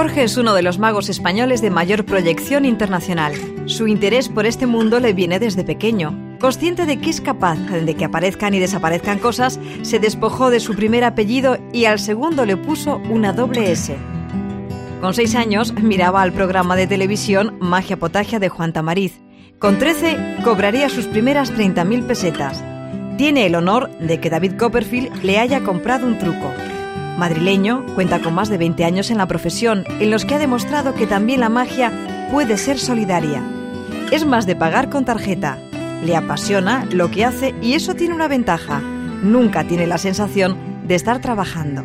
Jorge es uno de los magos españoles de mayor proyección internacional. Su interés por este mundo le viene desde pequeño. Consciente de que es capaz de que aparezcan y desaparezcan cosas, se despojó de su primer apellido y al segundo le puso una doble S. Con seis años miraba al programa de televisión Magia Potagia de Juan Tamariz. Con 13 cobraría sus primeras 30.000 pesetas. Tiene el honor de que David Copperfield le haya comprado un truco. Madrileño, cuenta con más de 20 años en la profesión, en los que ha demostrado que también la magia puede ser solidaria. Es más de pagar con tarjeta. Le apasiona lo que hace y eso tiene una ventaja. Nunca tiene la sensación de estar trabajando.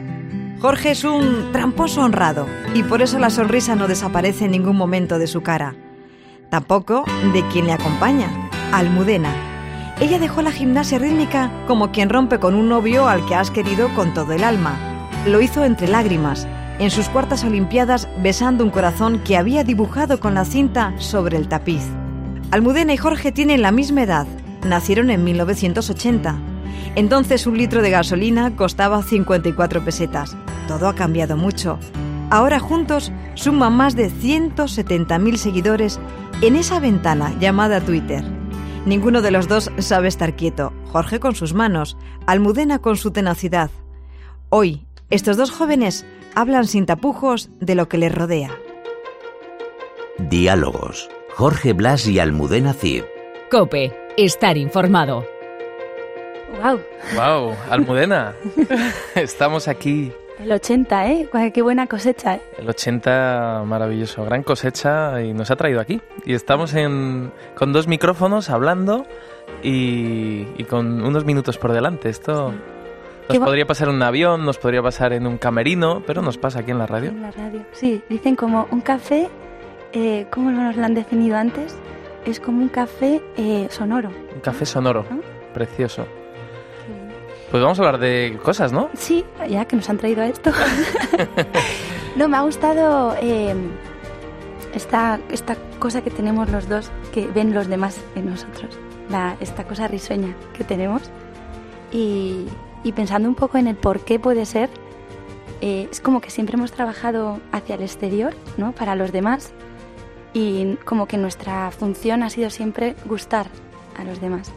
Jorge es un tramposo honrado y por eso la sonrisa no desaparece en ningún momento de su cara. Tampoco de quien le acompaña, Almudena. Ella dejó la gimnasia rítmica como quien rompe con un novio al que has querido con todo el alma lo hizo entre lágrimas, en sus cuartas Olimpiadas besando un corazón que había dibujado con la cinta sobre el tapiz. Almudena y Jorge tienen la misma edad, nacieron en 1980. Entonces un litro de gasolina costaba 54 pesetas. Todo ha cambiado mucho. Ahora juntos suman más de 170.000 seguidores en esa ventana llamada Twitter. Ninguno de los dos sabe estar quieto, Jorge con sus manos, Almudena con su tenacidad. Hoy, estos dos jóvenes hablan sin tapujos de lo que les rodea. Diálogos. Jorge Blas y Almudena Cid. Cope. Estar informado. Wow. Wow, Almudena. Estamos aquí. El 80, ¿eh? Qué buena cosecha, ¿eh? El 80, maravilloso. Gran cosecha y nos ha traído aquí. Y estamos en, con dos micrófonos hablando y, y con unos minutos por delante. Esto... Nos podría pasar en un avión, nos podría pasar en un camerino, pero nos pasa aquí en la radio. En la radio, sí. Dicen como un café, eh, ¿cómo nos lo han definido antes? Es como un café eh, sonoro. Un café sonoro, precioso. Pues vamos a hablar de cosas, ¿no? Sí, ya que nos han traído a esto. no, me ha gustado eh, esta, esta cosa que tenemos los dos, que ven los demás en nosotros. La, esta cosa risueña que tenemos. Y, y pensando un poco en el por qué puede ser, eh, es como que siempre hemos trabajado hacia el exterior, ¿no? Para los demás y como que nuestra función ha sido siempre gustar a los demás.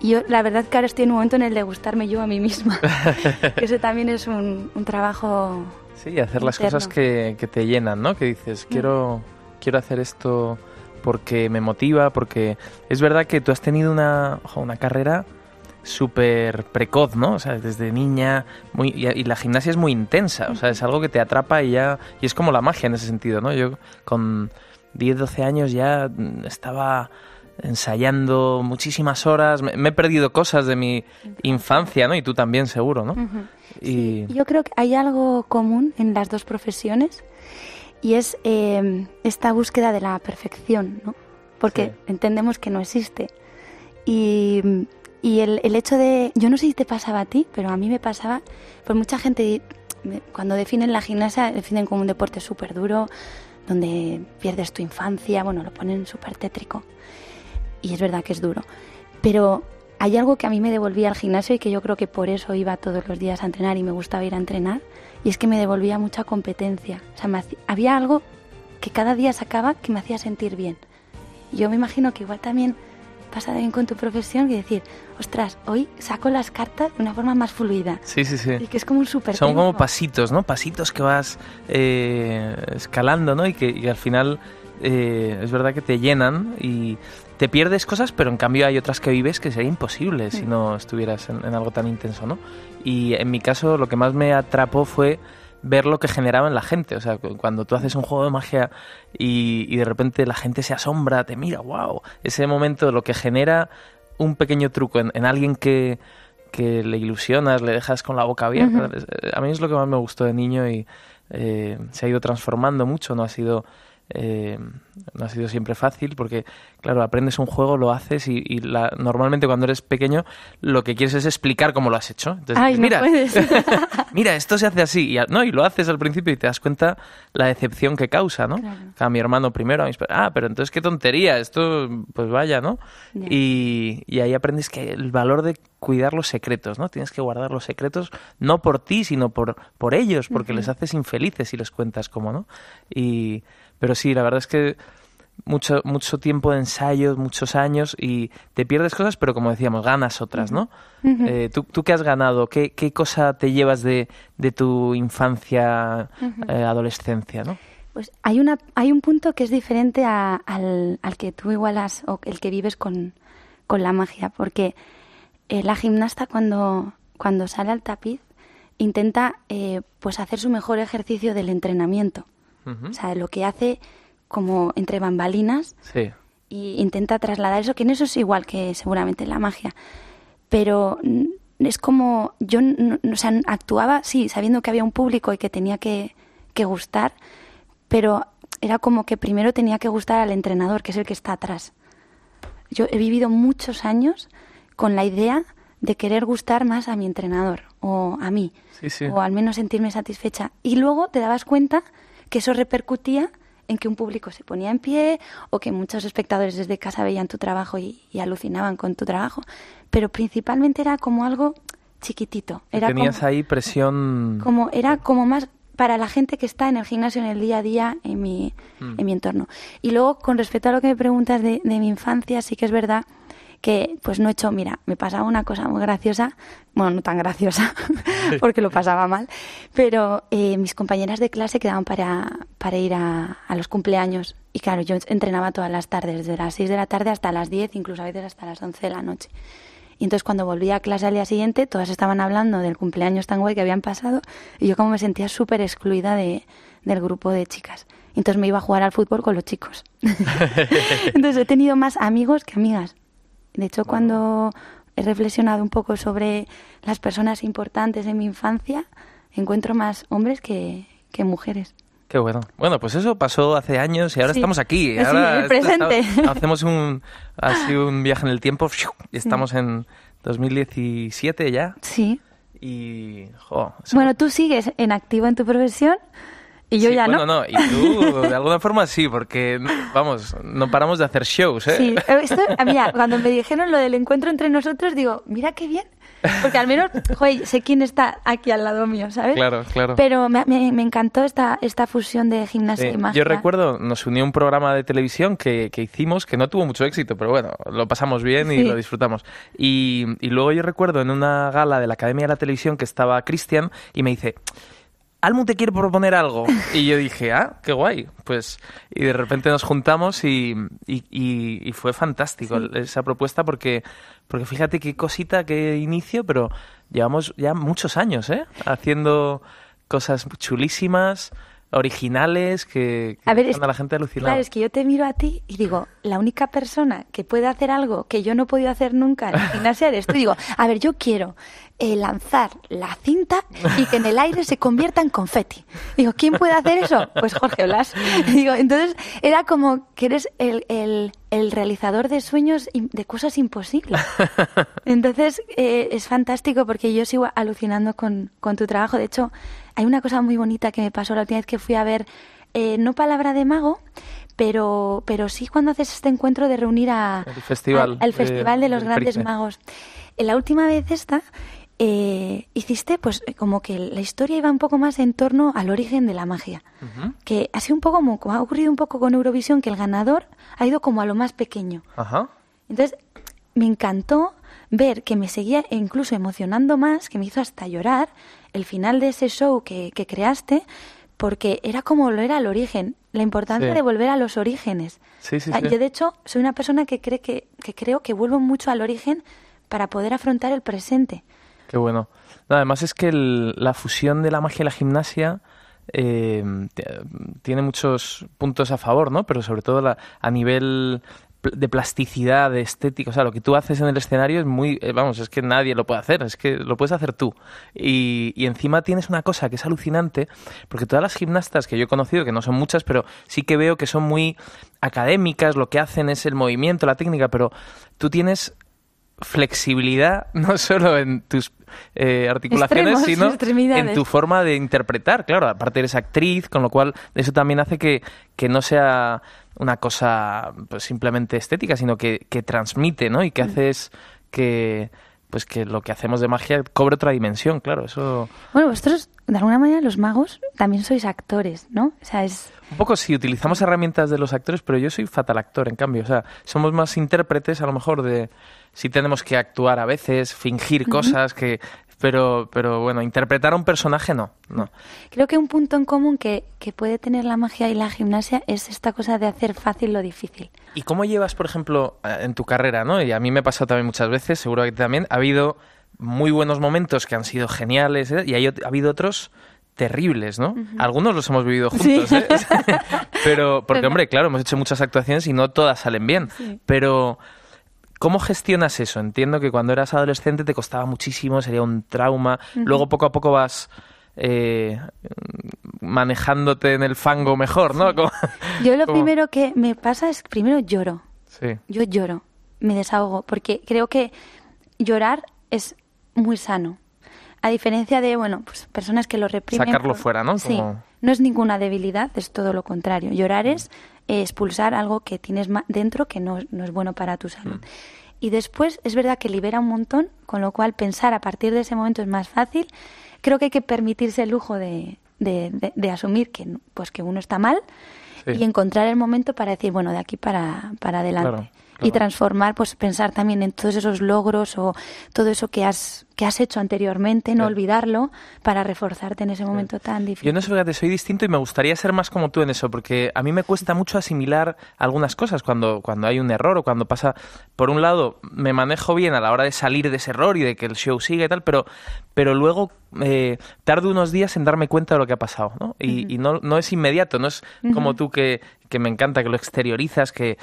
Y yo la verdad que ahora estoy en un momento en el de gustarme yo a mí misma. eso también es un, trabajo... Sí, hacer las cosas que, que, te llenan, ¿no? Que dices, mm. quiero, quiero hacer esto porque me motiva, porque es verdad que tú has tenido una, una carrera súper precoz, ¿no? O sea, desde niña, muy, y, la gimnasia es muy intensa, o sea, es algo que te atrapa y ya, y es como la magia en ese sentido, ¿no? Yo con 10, 12 años ya estaba ensayando muchísimas horas, me, he perdido cosas de mi infancia, ¿no? Y tú también, seguro, ¿no? y... yo creo que hay algo común en las dos profesiones y es eh, esta búsqueda de la perfección, ¿no? Porque entendemos que no existe. Y y el, el, hecho de, yo no sé si te pasaba a ti, pero a mí me pasaba, pues mucha gente cuando definen la gimnasia, definen como un deporte súper duro, donde pierdes tu infancia, bueno, lo ponen súper tétrico. Y es verdad que es duro. Pero hay algo que a mí me devolvía al gimnasio y que yo creo que por eso iba todos los días a entrenar y me gustaba ir a entrenar, y es que me devolvía mucha competencia. O sea, había algo que cada día sacaba que me hacía sentir bien. Yo me imagino que igual también pasa bien con tu profesión y decir, ostras, hoy saco las cartas de una forma más fluida. Sí, sí, sí. Y que es como un súper. Son como pasitos, ¿no? Pasitos que vas eh, escalando, ¿no? Y que al final eh, es verdad que te llenan y te pierdes cosas, pero en cambio hay otras que vives que sería imposible si no estuvieras en, en algo tan intenso, ¿no? Y en mi caso lo que más me atrapó fue ver lo que generaba en la gente. O sea, cuando tú haces un juego de magia y, de repente la gente se asombra, te mira, wow, ese momento, lo que genera un pequeño truco en, alguien que, que, le ilusionas, le dejas con la boca abierta. A mí es lo que más me gustó de niño y eh, se ha ido transformando mucho, no ha sido eh, no ha sido siempre fácil porque, claro, aprendes un juego, lo haces y, y la, normalmente cuando eres pequeño lo que quieres es explicar cómo lo has hecho. Entonces, Ay, mira, mira, esto se hace así. Y, no, y lo haces al principio y te das cuenta la decepción que causa, ¿no? Claro. A mi hermano primero, a mis ah, pero entonces qué tontería, esto, pues vaya, ¿no? Y ahí aprendes que el valor de cuidar los secretos, ¿no? Tienes que guardar los secretos no por ti, sino por, por ellos, porque les haces infelices si les cuentas cómo, ¿no? Y, pero sí, la verdad es que mucho, mucho tiempo de ensayo, muchos años y te pierdes cosas, pero como decíamos, ganas otras, ¿no? Eh, ¿tú, ¿Tú qué has ganado? ¿Qué, qué cosa te llevas de, de tu infancia, eh, adolescencia, ¿no? Pues hay, una, hay un punto que es diferente a- al, al que tú igual has, o el que vives con, con la magia, porque eh, la gimnasta cuando, cuando sale al tapiz intenta eh, pues hacer su mejor ejercicio del entrenamiento. O sea, lo que hace como entre bambalinas Sí. y intenta trasladar eso, que en eso es igual que seguramente en la magia. Pero es como, yo, o sea, actuaba, sí, sabiendo que había un público y que tenía que, que gustar, pero era como que primero tenía que gustar al entrenador, que es el que está atrás. Yo he vivido muchos años con la idea de querer gustar más a mi entrenador o a mí, Sí, sí. o al menos sentirme satisfecha. Y luego te dabas cuenta que eso repercutía en que un público se ponía en pie o que muchos espectadores desde casa veían tu trabajo y, y alucinaban con tu trabajo. Pero principalmente era como algo chiquitito. Era Tenías como, ahí presión. como- era como más para la gente que está en el gimnasio en el día a día en mi, Mm. en mi entorno. Y luego, con respecto a lo que me preguntas de, de mi infancia, sí que es verdad que pues no he hecho, mira, me pasaba una cosa muy graciosa, bueno, no tan graciosa, porque lo pasaba mal, pero eh, mis compañeras de clase quedaban para, para ir a, a los cumpleaños y claro, yo entrenaba todas las tardes, desde las 6 de la tarde hasta las 10, incluso a veces hasta las 11 de la noche. Y entonces cuando volví a clase al día siguiente, todas estaban hablando del cumpleaños tan guay que habían pasado y yo como me sentía súper excluida de, del grupo de chicas. Entonces me iba a jugar al fútbol con los chicos. entonces he tenido más amigos que amigas. De hecho, cuando he reflexionado un poco sobre las personas importantes en mi infancia, encuentro más hombres que, que mujeres. Qué bueno. Bueno, pues eso pasó hace años y ahora Sí. estamos aquí. Sí, Ahora el está- presente. hacemos un, así un viaje en el tiempo y estamos en 2017 ya. Sí. Y, jo, Bueno, tú sigues en activo en tu profesión y yo Sí, ya bueno, no. no. Y tú, de alguna forma sí, porque, vamos, no paramos de hacer shows, ¿eh? Sí, esto, ah, mira, cuando me dijeron lo del encuentro entre nosotros, digo, mira qué bien. Porque al menos, joder, sé quién está aquí al lado mío, ¿sabes? Claro, claro. Pero me, me- me encantó esta, esta fusión de gimnasia y magia. Yo recuerdo, nos unió un programa de televisión que, que hicimos que no tuvo mucho éxito, pero bueno, lo pasamos bien y Sí. lo disfrutamos. Y, y luego yo recuerdo en una gala de la Academia de la Televisión que estaba Cristian y me dice, Almu te quiere proponer algo. Y yo dije, ah, qué guay. Pues, y de repente nos juntamos y, y, y- y fue fantástico esa propuesta porque, porque fíjate qué cosita, qué inicio, pero llevamos ya muchos años, ¿eh? Haciendo cosas chulísimas, originales, que, que A ver, a la gente alucinada. Claro, es que yo te miro a ti y digo, la única persona que puede hacer algo que yo no he podido hacer nunca en gimnasia eres tú. Digo, a ver, yo quiero eh, lanzar la cinta y que en el aire se convierta en confeti. Digo, ¿quién puede hacer eso? Pues Jorge Blas. Digo, entonces era como que eres el, el- el realizador de sueños, de cosas imposibles. Entonces eh, es fantástico porque yo sigo alucinando con, con tu trabajo. De hecho, hay una cosa muy bonita que me pasó la última vez que fui a ver, eh, no Palabra de Mago, pero, pero sí cuando haces este encuentro de reunir a, El festival al, Festival de los Grandes. Magos. En la última vez esta eh, hiciste pues eh, como que la historia iba un poco más en torno al origen de la magia. Que ha sido un poco como, como ha ocurrido un poco con Eurovisión, que el ganador ha ido como a lo más pequeño. Ajá. Entonces, me encantó ver que me seguía incluso emocionando más, que me hizo hasta llorar el final de ese show que, que creaste, porque era como lo era el origen, la importancia Sí. de volver a los orígenes. Sí, sea, sí. Yo, de hecho, soy una persona que, cree que, que creo que vuelvo mucho al origen para poder afrontar el presente. Qué bueno. No, además es que el- la fusión de la magia y la gimnasia eh, tiene muchos puntos a favor, ¿no? Pero sobre todo la- a nivel de plasticidad, de estética. O sea, lo que tú haces en el escenario es muy. eh, vamos, es que nadie lo puede hacer, es que lo puedes hacer tú. Y, y encima tienes una cosa que es alucinante, porque todas las gimnastas que yo he conocido, que no son muchas, pero sí que veo que son muy académicas, lo que hacen es el movimiento, la técnica, pero tú tienes flexibilidad no solo en tus eh, articulaciones, Extremos, sino en tu forma de interpretar. Claro, aparte eres actriz, con lo cual eso también hace que, que no sea una cosa pues, simplemente estética, sino que, que transmite, ¿no? Y que haces que pues que lo que hacemos de magia cobre otra dimensión, claro, eso Bueno, vosotros, de alguna manera, los magos también sois actores, ¿no? O sea, es... un poco sí utilizamos herramientas de los actores, pero yo soy fatal actor en cambio, o sea, somos más intérpretes a lo mejor de si tenemos que actuar a veces, fingir cosas que pero pero bueno, interpretar a un personaje no, no. Creo que un punto en común que, que puede tener la magia y la gimnasia es esta cosa de hacer fácil lo difícil. ¿Y cómo llevas, por ejemplo, en tu carrera, ¿no? Y a mí me ha pasado también muchas veces, seguro que también, ha habido muy buenos momentos que han sido geniales ¿eh? y hay, ha habido otros terribles, ¿no? Algunos los hemos vivido juntos, Sí. ¿eh? Pero, porque, hombre, claro, hemos hecho muchas actuaciones y no todas salen bien. Pero, ¿cómo gestionas eso? Entiendo que cuando eras adolescente te costaba muchísimo, sería un trauma. Luego, poco a poco vas... eh, manejándote en el fango mejor, ¿no? Como- Yo lo como- primero que me pasa es, primero lloro. Sí. Yo lloro, me desahogo, porque creo que llorar es muy sano. A diferencia de, bueno, pues personas que lo reprimen. Sacarlo por- fuera, ¿no? Sí. No es ninguna debilidad, es todo lo contrario. Llorar es expulsar algo que tienes dentro que no, no es bueno para tu salud. Mm. Y después es verdad que libera un montón, con lo cual pensar a partir de ese momento es más fácil. Creo que hay que permitirse el lujo de, de- de- de asumir que, pues que uno está mal Sí. y encontrar el momento para decir, bueno, de aquí para, para adelante. Claro, Y transformar, pues pensar también en todos esos logros o todo eso que has, que has hecho anteriormente, no olvidarlo para reforzarte en ese momento tan difícil. Yo no sé, fíjate, soy distinto y me gustaría ser más como tú en eso, porque a mí me cuesta mucho asimilar algunas cosas cuando, cuando hay un error o cuando pasa. Por un lado, me manejo bien a la hora de salir de ese error y de que el show siga y tal, pero, pero luego eh, tardo unos días en darme cuenta de lo que ha pasado, ¿no? Y, y no, no es inmediato, no es como tú que, que me encanta, que lo exteriorizas, que...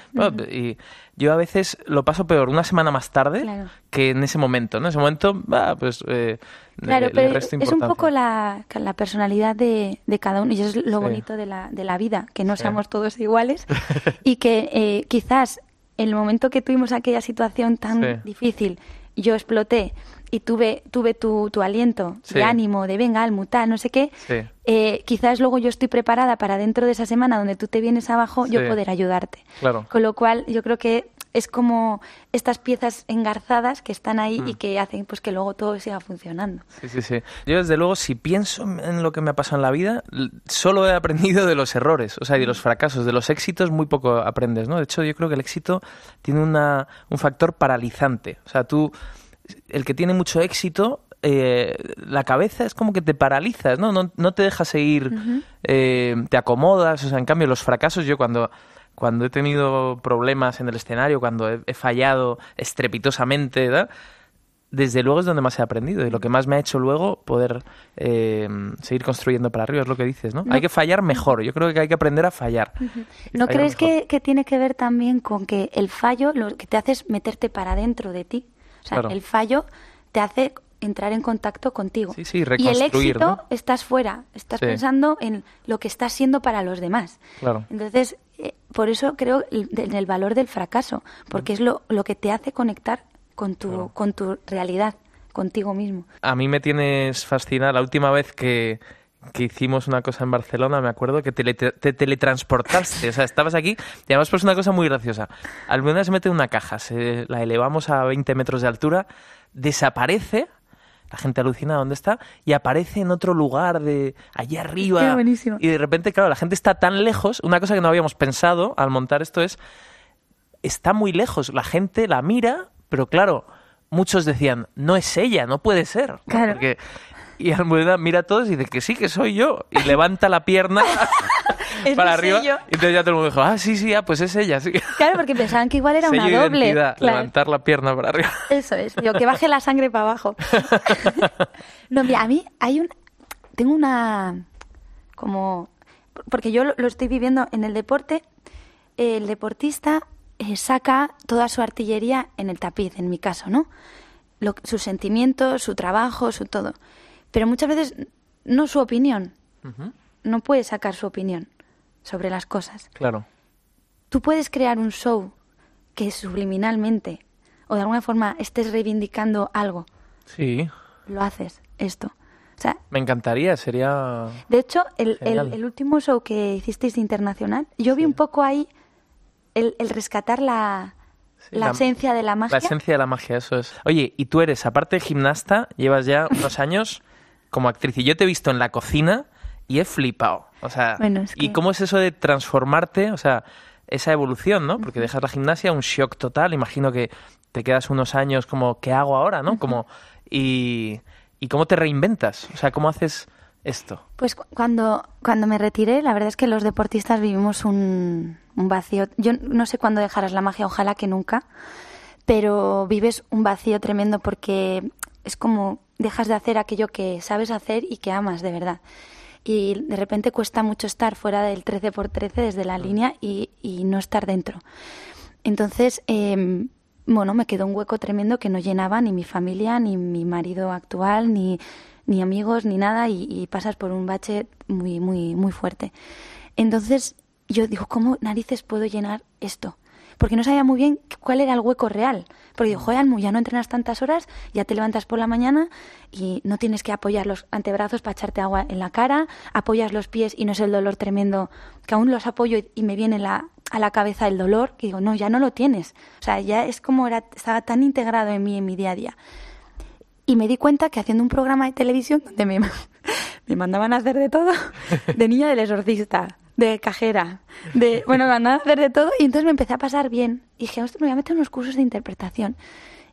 y yo a veces lo paso peor una semana más tarde Claro. que en ese momento, ¿no? En ese momento, pues... eh, Claro, le- le pero resto es un poco la, la personalidad de, de cada uno y eso es lo Sí. bonito de la, de la vida, que no Sí. seamos todos iguales y que eh, quizás el momento que tuvimos aquella situación tan Sí. difícil, yo exploté y tuve, tuve tu, tu aliento Sí. de ánimo, de venga, al mutar, no sé qué, Sí. eh, quizás luego yo estoy preparada para dentro de esa semana donde tú te vienes abajo, yo poder ayudarte. Claro. Con lo cual, yo creo que es como estas piezas engarzadas que están ahí Mm. y que hacen pues que luego todo siga funcionando. Sí, sí, sí. Yo, desde luego, si pienso en lo que me ha pasado en la vida, solo he aprendido de los errores, o sea, y de los fracasos. De los éxitos muy poco aprendes, ¿no? De hecho, yo creo que el éxito tiene una, un factor paralizante. O sea, tú, el que tiene mucho éxito, eh, la cabeza es como que te paralizas, ¿no? No, no te deja seguir, eh, te acomodas. O sea, en cambio, los fracasos, yo cuando cuando he tenido problemas en el escenario, cuando he, he fallado estrepitosamente, ¿verdad? desde luego es donde más he aprendido y lo que más me ha hecho luego poder eh, seguir construyendo para arriba, es lo que dices, ¿no? No. Hay que fallar mejor, yo creo que hay que aprender a fallar. ¿No fallar crees que, que tiene que ver también con que el fallo lo que te hace es meterte para dentro de ti? O sea, Claro. el fallo te hace entrar en contacto contigo. Sí, sí, y el éxito ¿no? estás fuera, estás Sí. pensando en lo que estás siendo para los demás. Claro. Entonces, por eso creo en el valor del fracaso, porque es lo, lo que te hace conectar con tu, Claro. con tu realidad, contigo mismo. A mí me tienes fascinada. La última vez que, que hicimos una cosa en Barcelona, me acuerdo que tele- te teletransportaste. O sea, estabas aquí y además pues una cosa muy graciosa. Almudena se mete en una caja, se, la elevamos a 20 metros de altura, desaparece, la gente alucina dónde está, y aparece en otro lugar de allí arriba. Qué. Y de repente, claro, la gente está tan lejos. Una cosa que no habíamos pensado al montar esto es, está muy lejos. La gente la mira, pero claro, muchos decían, no es ella, no puede ser. Claro. Porque- y Almudena mira a todos y dice que sí, que soy yo. Y levanta la pierna Es para arriba. sello. Y entonces ya todo el mundo dijo, ah, sí, sí, ah, pues es ella. Sí. Claro, porque pensaban que igual era Sello una doble. Claro. levantar la pierna para arriba. Eso es, digo, que baje la sangre para abajo. no, mira, a mí hay un... Tengo una... como... Porque yo lo, estoy viviendo en el deporte. El deportista eh, saca toda su artillería en el tapiz, en mi caso, ¿no? Lo, sus sentimientos, su trabajo, su todo. Pero muchas veces no su opinión. No puede sacar su opinión sobre las cosas. Claro. Tú puedes crear un show que subliminalmente o de alguna forma estés reivindicando algo. Sí. Lo haces, esto. O sea, Me encantaría, sería... de hecho, el, el- último show que hicisteis internacional, yo vi un poco ahí el, el rescatar la, Sí, la la- esencia de la magia. La esencia de la magia, eso es. Oye, y tú eres, aparte de gimnasta, llevas ya unos años como actriz. Y yo te he visto en la cocina y he flipado. O sea, Bueno, es ¿y cómo es eso de transformarte? O sea, esa evolución, ¿no? Porque dejas la gimnasia, un shock total. Imagino que te quedas unos años como, ¿qué hago ahora, no? Como, y, ¿Y cómo te reinventas? O sea, ¿cómo haces esto? Pues cu- cuando, cuando me retiré, la verdad es que los deportistas vivimos un, un vacío. Yo no sé cuándo dejarás la magia, ojalá que nunca, pero vives un vacío tremendo porque es como dejas de hacer aquello que sabes hacer y que amas de verdad. Y de repente cuesta mucho estar fuera del 13x13 desde la línea y, y no estar dentro. Entonces, eh, bueno, me quedó un hueco tremendo que no llenaba ni mi familia, ni mi marido actual, ni, ni amigos, ni nada, y, y pasas por un bache muy, muy, muy fuerte. Entonces, yo digo, ¿cómo narices puedo llenar esto? Porque no sabía muy bien cuál era el hueco real. Porque digo, joder, Almu, ya no entrenas tantas horas, ya te levantas por la mañana y no tienes que apoyar los antebrazos para echarte agua en la cara, apoyas los pies y no es el dolor tremendo, que aún los apoyo y, y me viene la, a la cabeza el dolor, que digo, no, ya no lo tienes. O sea, ya es como era, estaba tan integrado en mí, en mi día a día. Y me di cuenta que haciendo un programa de televisión donde me, me mandaban a hacer de todo, de niña del exorcista, de cajera, de, bueno, me mandaban a hacer de todo y entonces me empecé a pasar bien. Y dije, ostras, me voy a meter unos cursos de interpretación.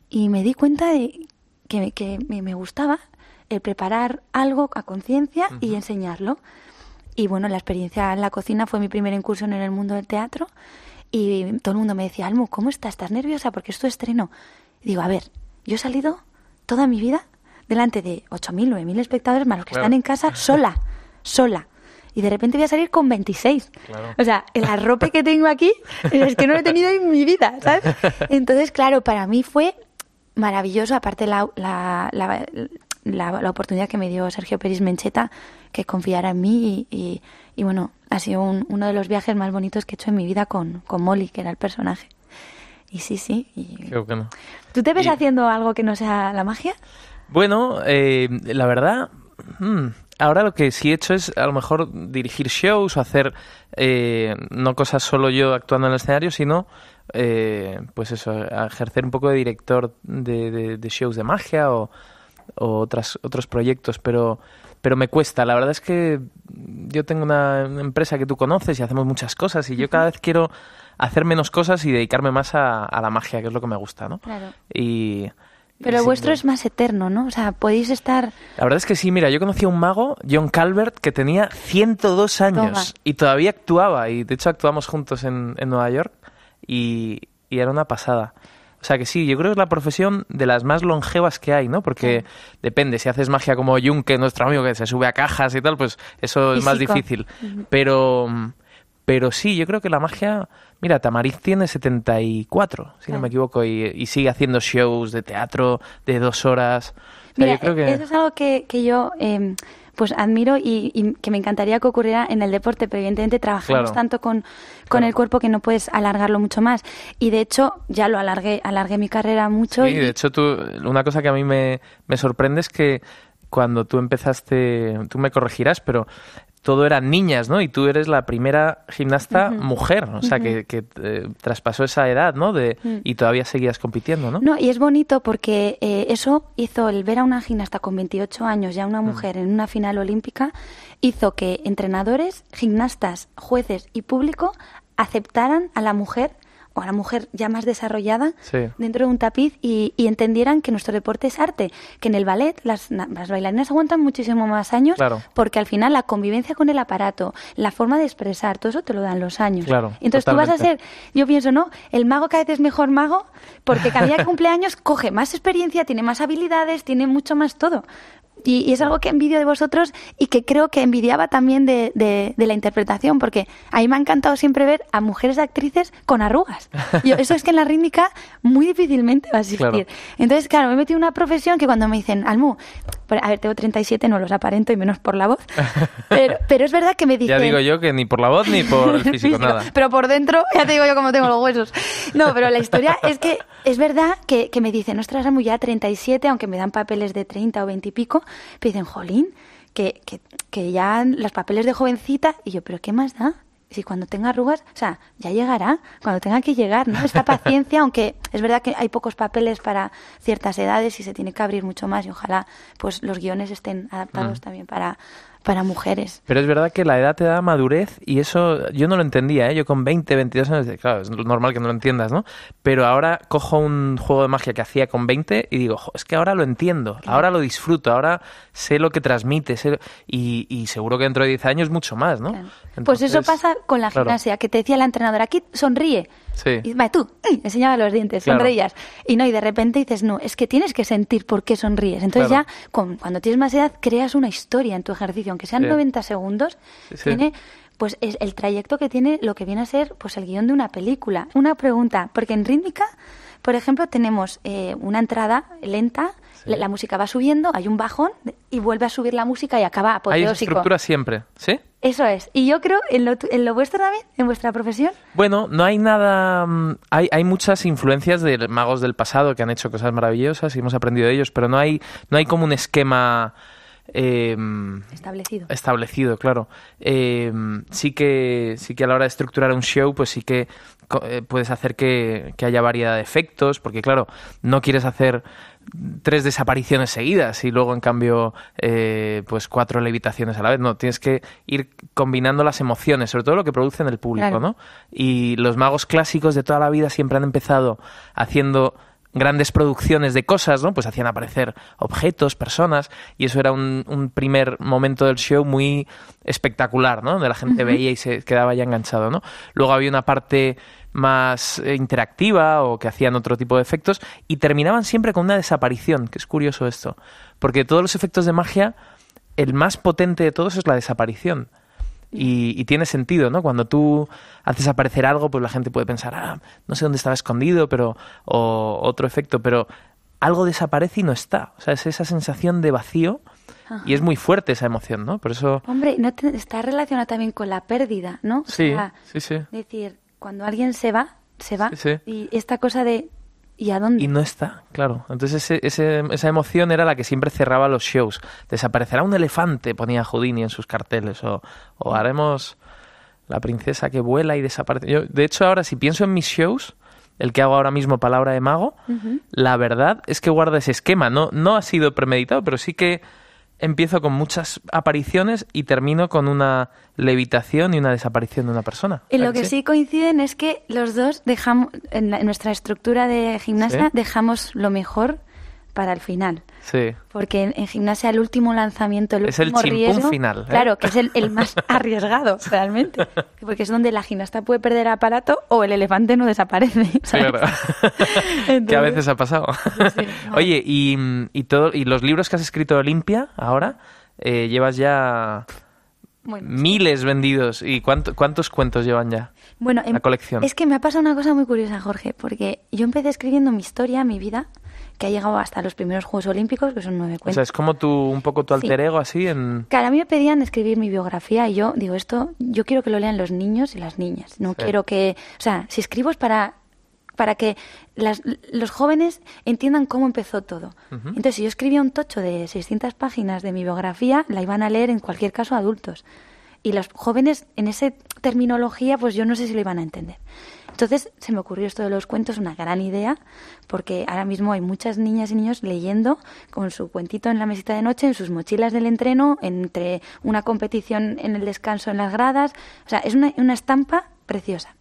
Y me di cuenta de que, me- que me, me gustaba el preparar algo a conciencia y enseñarlo. Y bueno, la experiencia en la cocina fue mi primera incursión en el mundo del teatro. Y todo el mundo me decía, Almu, ¿cómo estás? ¿Estás nerviosa? Porque es tu estreno. Y digo, a ver, yo he salido toda mi vida delante de 8.000, 9.000 espectadores más los que Claro. están en casa sola, sola. Y de repente voy a salir con 26. Claro. O sea, el arrope que tengo aquí es que no lo he tenido en mi vida, ¿sabes? Entonces, claro, para mí fue maravilloso, aparte la, la, la, la- oportunidad que me dio Sergio Peris Mencheta, que confiara en mí y, y- y, bueno, ha sido un- uno de los viajes más bonitos que he hecho en mi vida con, con Molly, que era el personaje. Y sí, sí. y- Qué bueno. ¿Tú te ves Y- haciendo algo que no sea la magia? Bueno, eh, la verdad, mm, ahora lo que sí he hecho es a lo mejor dirigir shows o hacer eh, no cosas solo yo actuando en el escenario, sino eh, pues eso, ejercer un poco de director de, de- de shows de magia o, o otras, otros proyectos, pero, pero me cuesta. La verdad es que yo tengo una, una empresa que tú conoces y hacemos muchas cosas y yo cada vez quiero hacer menos cosas y dedicarme más a, a la magia, que es lo que me gusta, ¿no? Claro. Y, Pero el vuestro es más eterno, ¿no? O sea, podéis estar... la verdad es que sí, mira, yo conocí a un mago, John Calvert, que tenía 102 años Toma. y todavía actuaba. Y de hecho actuamos juntos en, en Nueva York y, y era una pasada. O sea que sí, yo creo que es la profesión de las más longevas que hay, ¿no? Porque depende, si haces magia como Junke, nuestro amigo que se sube a cajas y tal, pues eso es más difícil. Pero, pero sí, yo creo que la magia... Mira, Tamariz tiene 74, si no me equivoco, y, y sigue haciendo shows de teatro de dos horas. O sea, Mira, yo creo que... eso es algo que, que yo eh, pues admiro y, y que me encantaría que ocurriera en el deporte, pero evidentemente trabajamos Claro. tanto con, con Claro. el cuerpo que no puedes alargarlo mucho más. Y de hecho, ya lo alargué, alargué mi carrera mucho. Sí, y, de hecho, tú, una cosa que a mí me, me sorprende es que cuando tú empezaste, tú me corregirás, pero todo eran niñas, ¿no? Y tú eres la primera gimnasta mujer, o sea, que, que eh, traspasó esa edad, ¿no? De, Y todavía seguías compitiendo, ¿no? No, y es bonito porque eh, eso hizo el ver a una gimnasta con 28 años, ya Mm. una mujer en una final olímpica, hizo que entrenadores, gimnastas, jueces y público aceptaran a la mujer o a la mujer ya más desarrollada Sí. dentro de un tapiz y, y entendieran que nuestro deporte es arte, que en el ballet las, na- las bailarinas aguantan muchísimo más años Claro. porque al final la convivencia con el aparato, la forma de expresar, todo eso te lo dan los años. Claro, Entonces tú vas a ser, yo pienso, ¿no? El mago cada vez es mejor mago porque cada día que cumple años coge más experiencia, tiene más habilidades, tiene mucho más todo. Y, es algo que envidio de vosotros y que creo que envidiaba también de, de, la interpretación, porque a mí me ha encantado siempre ver a mujeres actrices con arrugas. Yo, eso es que en la rítmica muy difícilmente va a existir. Entonces, claro, me he metido en una profesión que cuando me dicen, Almu, a ver, tengo 37, no los aparento y menos por la voz, pero, pero es verdad que me dicen... Ya digo yo que ni por la voz ni por el físico, nada. Pero por dentro, ya te digo yo cómo tengo los huesos. No, pero la historia es que es verdad que, que me dicen, ostras, Almu, ya 37, aunque me dan papeles de 30 o 20 y pico, me dicen, jolín, que, que, que ya los papeles de jovencita, y yo, pero ¿qué más da? Si cuando tenga arrugas, o sea, ya llegará, cuando tenga que llegar, ¿no? Esta paciencia, aunque es verdad que hay pocos papeles para ciertas edades y se tiene que abrir mucho más y ojalá pues los guiones estén adaptados mm. también para, para mujeres. Pero es verdad que la edad te da madurez y eso yo no lo entendía, ¿eh? Yo con 20, 22 años, claro, es normal que no lo entiendas, ¿no? Pero ahora cojo un juego de magia que hacía con 20 y digo, es que ahora lo entiendo, ahora lo disfruto, ahora sé lo que transmite y, seguro que dentro de 10 años mucho más, ¿no? pues eso pasa con la gimnasia, que te decía la entrenadora, aquí sonríe. Sí. Y va, tú, enseñaba los dientes, sonreías. Y no, y de repente dices, no, es que tienes que sentir por qué sonríes. Entonces ya, cuando tienes más edad, creas una historia en tu ejercicio aunque sean 90 segundos, tiene pues es el trayecto que tiene lo que viene a ser pues el guion de una película. Una pregunta, porque en rítmica, por ejemplo, tenemos eh, una entrada lenta, la, música va subiendo, hay un bajón y vuelve a subir la música y acaba apoteósico. Hay estructura siempre, ¿sí? Eso es. Y yo creo, en lo, en lo vuestro también, en vuestra profesión. Bueno, no hay nada. Mm, hay, hay muchas influencias de magos del pasado que han hecho cosas maravillosas y hemos aprendido de ellos, pero no hay, no hay como un esquema Em, establecido. Establecido, claro. Em, sí, que, sí que a la hora de estructurar un show, pues sí que eh, puedes hacer que, haya variedad de efectos, porque claro, no quieres hacer tres desapariciones seguidas y luego en cambio eh, pues cuatro levitaciones a la vez no tienes que ir combinando las emociones sobre todo lo que produce en el público no y los magos clásicos de toda la vida siempre han empezado haciendo grandes producciones de cosas, ¿no? Pues hacían aparecer objetos, personas, y eso era un, primer momento del show muy espectacular, ¿no? Donde la gente veía y se quedaba ya enganchado, ¿no? Luego había una parte más eh, interactiva o que hacían otro tipo de efectos y terminaban siempre con una desaparición, que es curioso esto, porque todos los efectos de magia, el más potente de todos es la desaparición. Y, tiene sentido, ¿no? Cuando tú haces aparecer algo, pues la gente puede pensar, ah, no sé dónde estaba escondido, pero o otro efecto, pero algo desaparece y no está. O sea, es esa sensación de vacío y es muy fuerte esa emoción, ¿no? Por eso... Hombre, ¿no está relacionada también con la pérdida, ¿no? Sí, sí, sí. Es decir, cuando alguien se va, se va. Y esta cosa de ¿Y a dónde? Y no está, claro. Entonces ese, esa emoción era la que siempre cerraba los shows. Desaparecerá un elefante, ponía Houdini en sus carteles, o, o haremos la princesa que vuela y desaparece. Yo, de hecho, ahora si pienso en mis shows, el que hago ahora mismo Palabra de Mago, la verdad es que guarda ese esquema. No, no ha sido premeditado, pero sí que empiezo con muchas apariciones y termino con una levitación y una desaparición de una persona. Y lo que sí? coinciden es que los dos dejamos, en, nuestra estructura de gimnasia, dejamos lo mejor para el final. Sí. Porque en, gimnasia el último lanzamiento, el es último el riesgo, final. ¿eh? Claro, que es el, más arriesgado, realmente. Porque es donde la gimnasta puede perder aparato o el elefante no desaparece. Claro. que a veces ha pasado. Oye, y, y, todo, y los libros que has escrito Olimpia ahora, eh, llevas ya... Miles vendidos. ¿Y cuántos cuentos llevan ya? Bueno, la colección. Es que me ha pasado una cosa muy curiosa, Jorge, porque yo empecé escribiendo mi historia, mi vida, que ha llegado hasta los primeros Juegos Olímpicos, que son nueve cuentos. O sea, es como tu, un poco tu alter ego así en... Claro, a mí me pedían escribir mi biografía y yo digo esto, yo quiero que lo lean los niños y las niñas. No quiero que... O sea, si escribo es para para que las, los jóvenes entiendan cómo empezó todo. Entonces, si yo escribía un tocho de 600 páginas de mi biografía, la iban a leer en cualquier caso adultos. Y los jóvenes, en esa terminología, pues yo no sé si lo iban a entender. Entonces se me ocurrió esto de los cuentos, una gran idea, porque ahora mismo hay muchas niñas y niños leyendo con su cuentito en la mesita de noche, en sus mochilas del entreno, entre una competición en el descanso en las gradas. O sea, es una, una estampa preciosa.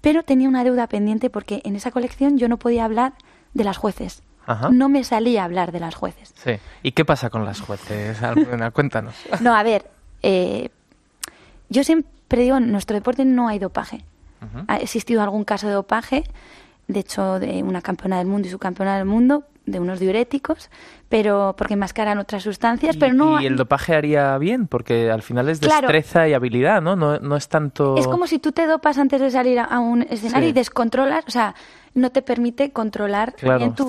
Pero tenía una deuda pendiente porque en esa colección yo no podía hablar de las jueces. No me salía a hablar de las jueces. Sí. ¿Y qué pasa con las jueces? Cuéntanos. No, a ver, eh, yo siempre digo, en nuestro deporte no hay dopaje. Ha existido algún caso de dopaje, de hecho, de una campeona del mundo y su campeona del mundo, de unos diuréticos, pero porque enmascaran otras sustancias, pero no... Y el dopaje haría bien, porque al final es destreza y habilidad, ¿no? ¿no? No es tanto... Es como si tú te dopas antes de salir a un escenario y descontrolas, o sea, no te permite controlar bien tu,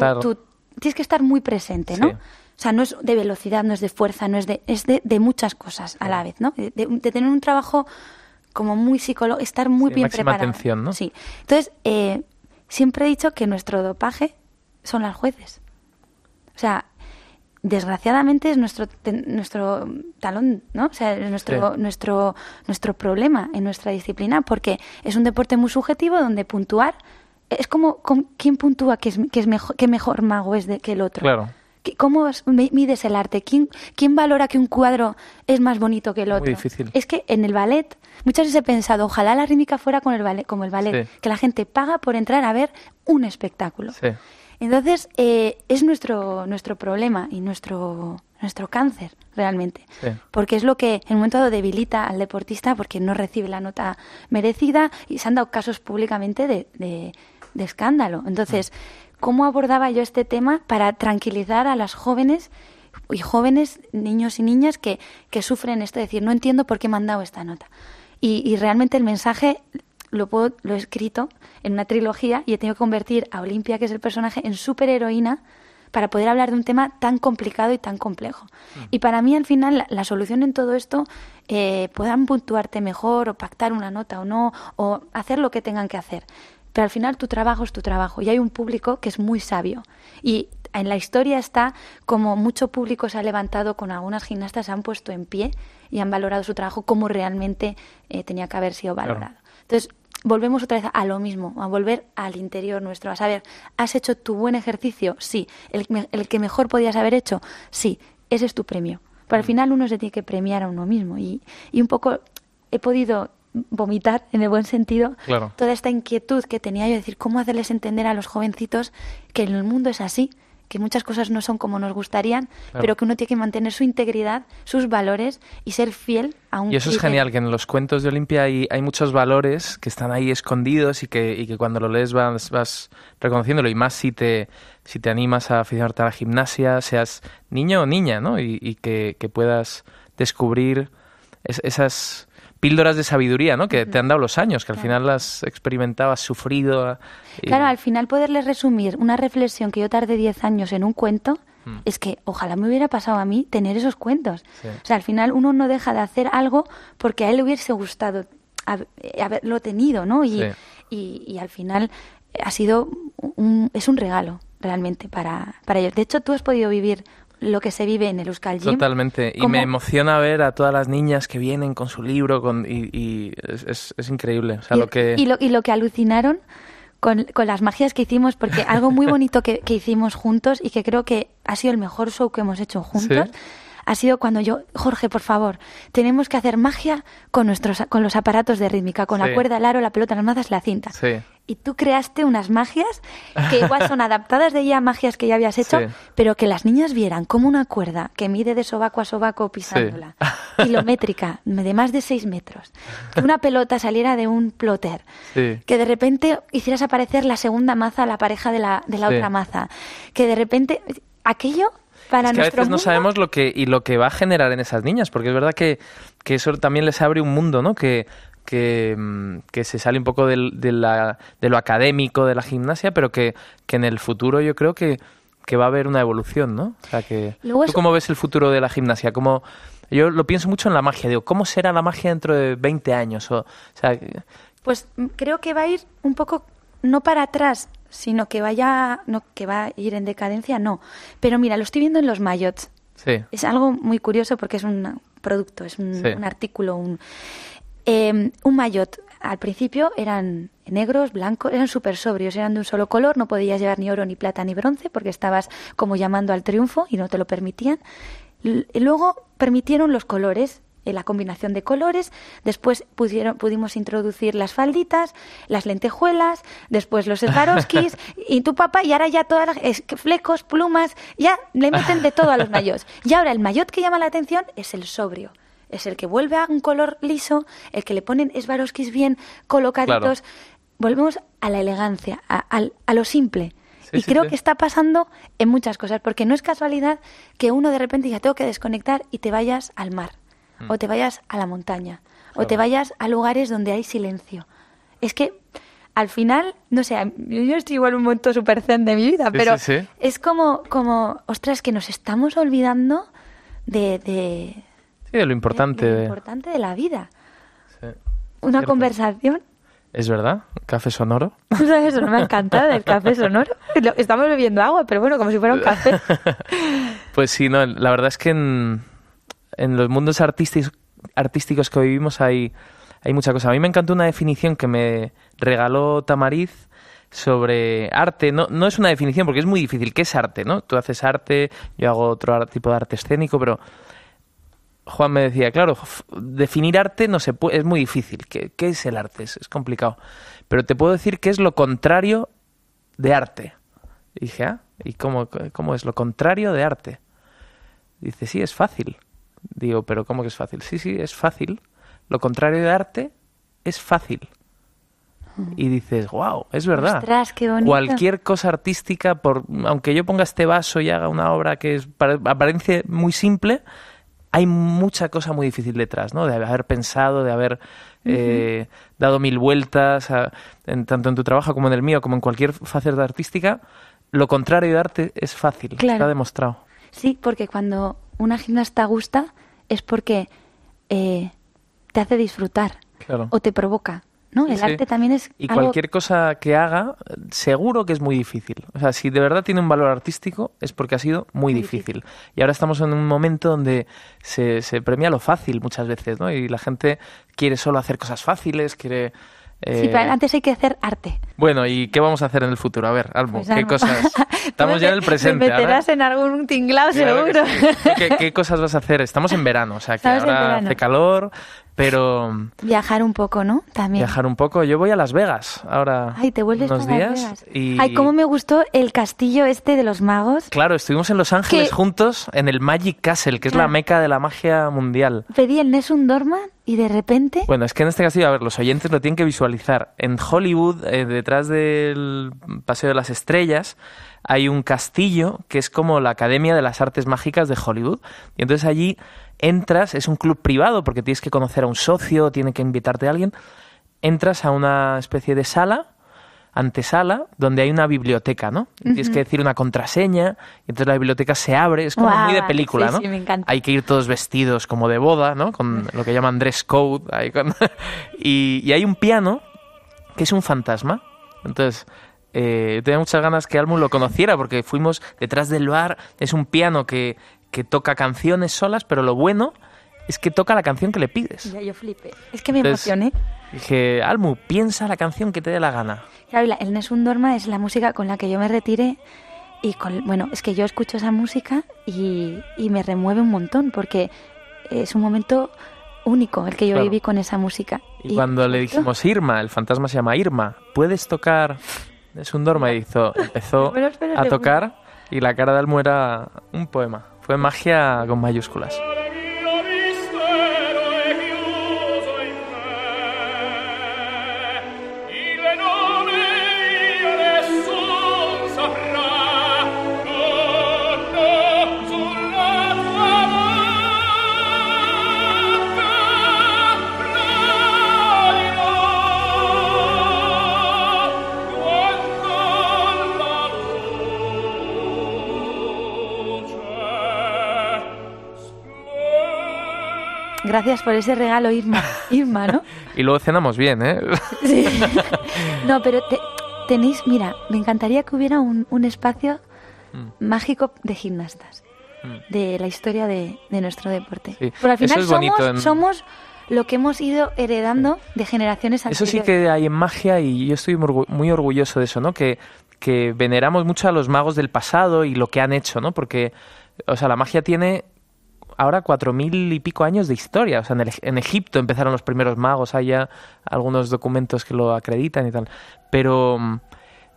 Tienes que estar muy presente, ¿no? O sea, no es de velocidad, no es de fuerza, no es de... Es de, de muchas cosas a la vez, ¿no? De, de tener un trabajo como muy psicológico, estar muy bien preparado. Atención, ¿no? Sí. Entonces, eh, siempre he dicho que nuestro dopaje son las jueces. O sea, desgraciadamente es nuestro nuestro talón, ¿no? O sea, es nuestro nuestro nuestro problema en nuestra disciplina porque es un deporte muy subjetivo donde puntuar es como, quién puntúa que es que es mejor que mejor mago es de, que el otro. Claro. ¿Cómo mides el arte? ¿Quién, ¿Quién valora que un cuadro es más bonito que el otro? Muy difícil. Es que en el ballet, muchas veces he pensado, ojalá la rítmica fuera con el ballet, como el ballet, que la gente paga por entrar a ver un espectáculo. Sí. Entonces, eh, es nuestro, nuestro problema y nuestro, nuestro cáncer, realmente. Porque es lo que en un momento dado debilita al deportista porque no recibe la nota merecida y se han dado casos públicamente de, de, de escándalo. Entonces, cómo abordaba yo este tema para tranquilizar a las jóvenes y jóvenes, niños y niñas que, que sufren esto, decir, no entiendo por qué me han dado esta nota. Y, realmente el mensaje lo, puedo, lo he escrito en una trilogía y he tenido que convertir a Olimpia, que es el personaje, en superheroína para poder hablar de un tema tan complicado y tan complejo. Mm. Y para mí, al final, la, solución en todo esto, eh, puedan puntuarte mejor o pactar una nota o no, o hacer lo que tengan que hacer. Pero al final tu trabajo es tu trabajo y hay un público que es muy sabio. Y en la historia está como mucho público se ha levantado con algunas gimnastas, se han puesto en pie y han valorado su trabajo como realmente eh, tenía que haber sido valorado. Entonces, volvemos otra vez a lo mismo, a volver al interior nuestro, a saber, ¿has hecho tu buen ejercicio? Sí. ¿El, el que mejor podías haber hecho? Sí. Ese es tu premio. Pero al mm. final uno se tiene que premiar a uno mismo. Y, y un poco he podido vomitar en el buen sentido toda esta inquietud que tenía yo de decir cómo hacerles entender a los jovencitos que el mundo es así que muchas cosas no son como nos gustarían, pero que uno tiene que mantener su integridad, sus valores y ser fiel a un Y eso es genial, que en los cuentos de Olimpia hay, hay muchos valores que están ahí escondidos y que, y que cuando lo lees vas, vas reconociéndolo, y más si te, si te animas a aficionarte a la gimnasia, seas niño o niña, ¿no? Y, y que, que puedas descubrir esas píldoras de sabiduría, ¿no? Que te han dado los años, que al final las experimentabas, sufrido. Claro, al final poderles resumir una reflexión que yo tardé 10 años en un cuento, mm. es que ojalá me hubiera pasado a mí tener esos cuentos. O sea, al final uno no deja de hacer algo porque a él le hubiese gustado haberlo tenido, ¿no? Y, y, y, al final ha sido un, es un regalo realmente para, para ellos. De hecho, tú has podido vivir lo que se vive en el Euskal Gym. Totalmente. Y me emociona ver a todas las niñas que vienen con su libro con, y, es, es, increíble. O sea, y, lo que... y, lo, y lo que alucinaron con, con, las magias que hicimos, porque algo muy bonito que, que, hicimos juntos y que creo que ha sido el mejor show que hemos hecho juntos. Ha sido cuando yo, Jorge, por favor, tenemos que hacer magia con nuestros, con los aparatos de rítmica, con la cuerda, el aro, la pelota, las mazas, la cinta. Sí y tú creaste unas magias que igual son adaptadas de ya magias que ya habías hecho, pero que las niñas vieran como una cuerda que mide de sobaco a sobaco pisándola, kilométrica, de más de seis metros, que una pelota saliera de un plotter, que de repente hicieras aparecer la segunda maza a la pareja de la, de la otra maza, que de repente aquello para es que a veces no sabemos lo que y lo que va a generar en esas niñas, porque es verdad que, que eso también les abre un mundo, ¿no? Que Mm, que, se sale un poco de, la, de, lo académico de la gimnasia, pero que, en el futuro yo creo que, va a haber una evolución, ¿no? O sea, que, ¿Tú cómo ves el futuro de la gimnasia? ¿Cómo, yo lo pienso mucho en la magia, digo, ¿cómo será la magia dentro de 20 años? O, sea, pues creo que va a ir un poco, no para atrás, sino que vaya, no, que va a ir en decadencia, no. Pero mira, lo estoy viendo en los mayots. Sí. Es algo muy curioso porque es un producto, es un, un artículo, un... Em, un maillot al principio eran negros, blancos, eran súper sobrios, eran de un solo color, no podías llevar ni oro, ni plata, ni bronce, porque estabas como llamando al triunfo y no te lo permitían. luego permitieron los colores, eh, la combinación de colores, después pudieron, pudimos introducir las falditas, las lentejuelas, después los Swarovskis y tu papá, y ahora ya todas las flecos, plumas, ya le meten de todo a los maillots. Y ahora el maillot que llama la atención es el sobrio es el que vuelve a un color liso, el que le ponen esvaroskis bien colocaditos. Volvemos a la elegancia, a, lo simple. y sí, creo sí. que está pasando en muchas cosas, porque no es casualidad que uno de repente diga, tengo que desconectar y te vayas al mar, o te vayas a la montaña, o te Mm. Vayas a lugares donde hay silencio. Es que al final, no sé, yo estoy igual un momento súper zen de mi vida, pero es como, como, ostras, que nos estamos olvidando de, de, Sí, de lo importante. de lo importante de la vida. sí. Una Cierto. conversación Es verdad, café sonoro. Eso no me ha encantado del café sonoro. Estamos bebiendo agua, pero bueno, como si fuera un café. Pues sí, no, la verdad es que en, en los mundos artísticos, artísticos que vivimos hay, hay mucha cosa. A mí me encantó una definición que me regaló Tamariz sobre arte. No, no es una definición porque es muy difícil. ¿Qué es arte? ¿no? Tú haces arte, yo hago otro tipo de arte escénico, pero Juan me decía, claro, definir arte no se puede, es muy difícil. ¿Qué, qué es el arte? Es, es complicado. Pero te puedo decir que es lo contrario de arte. Y dije, ah, ¿y cómo, cómo es lo contrario de arte? Dice, sí, es fácil. Digo, pero ¿cómo que es fácil? Sí, sí, es fácil. Lo contrario de arte es fácil. Y dices, wow, es verdad. Ostras, qué bonito. Cualquier cosa artística, por aunque yo ponga este vaso y haga una obra que es apariencia muy simple, hay mucha cosa muy difícil detrás, ¿no? De haber pensado, de haber eh, dado mil vueltas, a- en- tanto en tu trabajo como en el mío, como en cualquier faceta artística. Lo contrario de arte es fácil, Claro. está demostrado. Sí, porque cuando una gimnasta gusta es porque eh, te hace disfrutar Claro. o te provoca. ¿No? El sí. arte también es Y algo... cualquier cosa que haga, seguro que es muy difícil. O sea, si de verdad tiene un valor artístico, es porque ha sido muy, Muy difícil. Y ahora estamos en un momento donde se, se premia lo fácil muchas veces, ¿no? Y la gente quiere solo hacer cosas fáciles, quiere... eh, Sí, pero antes hay que hacer arte. Bueno, ¿y qué vamos a hacer en el futuro? A ver, Almo, Pues, ¿qué cosas? Estamos ya en el presente. Ahora- meterás en algún tinglao Claro que seguro. sí. ¿Qué, qué cosas vas a hacer? Estamos en verano, o sea que ahora hace calor, pero Viajar un poco, ¿no? También. viajar un poco. Yo voy a Las Vegas ahora Ay, te vuelves unos para Las días Vegas. y Ay, cómo me gustó el castillo este de los magos. claro, estuvimos en Los Ángeles Que- juntos en el Magic Castle, que es la meca de la magia mundial. Pedí el Nessun Dorman y de repente... Bueno, es que en este castillo, a ver, los oyentes lo tienen que visualizar. En Hollywood, eh, detrás del Paseo de las Estrellas, hay un castillo que es como la Academia de las Artes Mágicas de Hollywood. Y entonces allí entras, es un club privado porque tienes que conocer a un socio, tiene que invitarte a alguien. Entras a una especie de sala, antesala, donde hay una biblioteca, ¿no? Y Tienes que decir una contraseña, y entonces la biblioteca se abre, es como Guau, muy de película, sí, ¿no? sí, me encanta. Hay que ir todos vestidos como de boda, ¿no? Con lo que llaman dress code. ahí con- y, y hay un piano que es un fantasma. Entonces, eh, tenía muchas ganas que Almu lo conociera porque fuimos detrás del bar. Es un piano que, que toca canciones solas, pero lo bueno es que toca la canción que le pides. Ya, yo flipé. Es que me Entonces- emocioné. Dije, Almu, piensa la canción que te dé la gana. Claro, y el Nessun Dorma es la música con la que yo me retiré y con, bueno, es que yo escucho esa música y, y me remueve un montón porque es un momento único el que yo Claro. viví con esa música. Y cuando le dijimos, Irma, el fantasma se llama Irma, ¿puedes tocar? Es un dorma y hizo, empezó a tocar y la cara de Almu era un poema. Fue magia con mayúsculas. Gracias por ese regalo, Irma. Irma, ¿no? Y luego cenamos bien, ¿eh? Sí. No, pero te- tenéis, mira, me encantaría que hubiera un, un espacio Mm. mágico de gimnastas, de la historia de, de nuestro deporte. Sí. Porque al final Eso es somos, en- somos lo que hemos ido heredando de generaciones Eso anteriores. sí que hay en magia y yo estoy muy orgu- muy orgulloso de eso, ¿no? Que, que veneramos mucho a los magos del pasado y lo que han hecho, ¿no? Porque, o sea, la magia tiene ahora cuatro mil y pico años de historia. O sea, en, el- en Egipto empezaron los primeros magos, hay ya algunos documentos que lo acreditan y tal. Pero mm,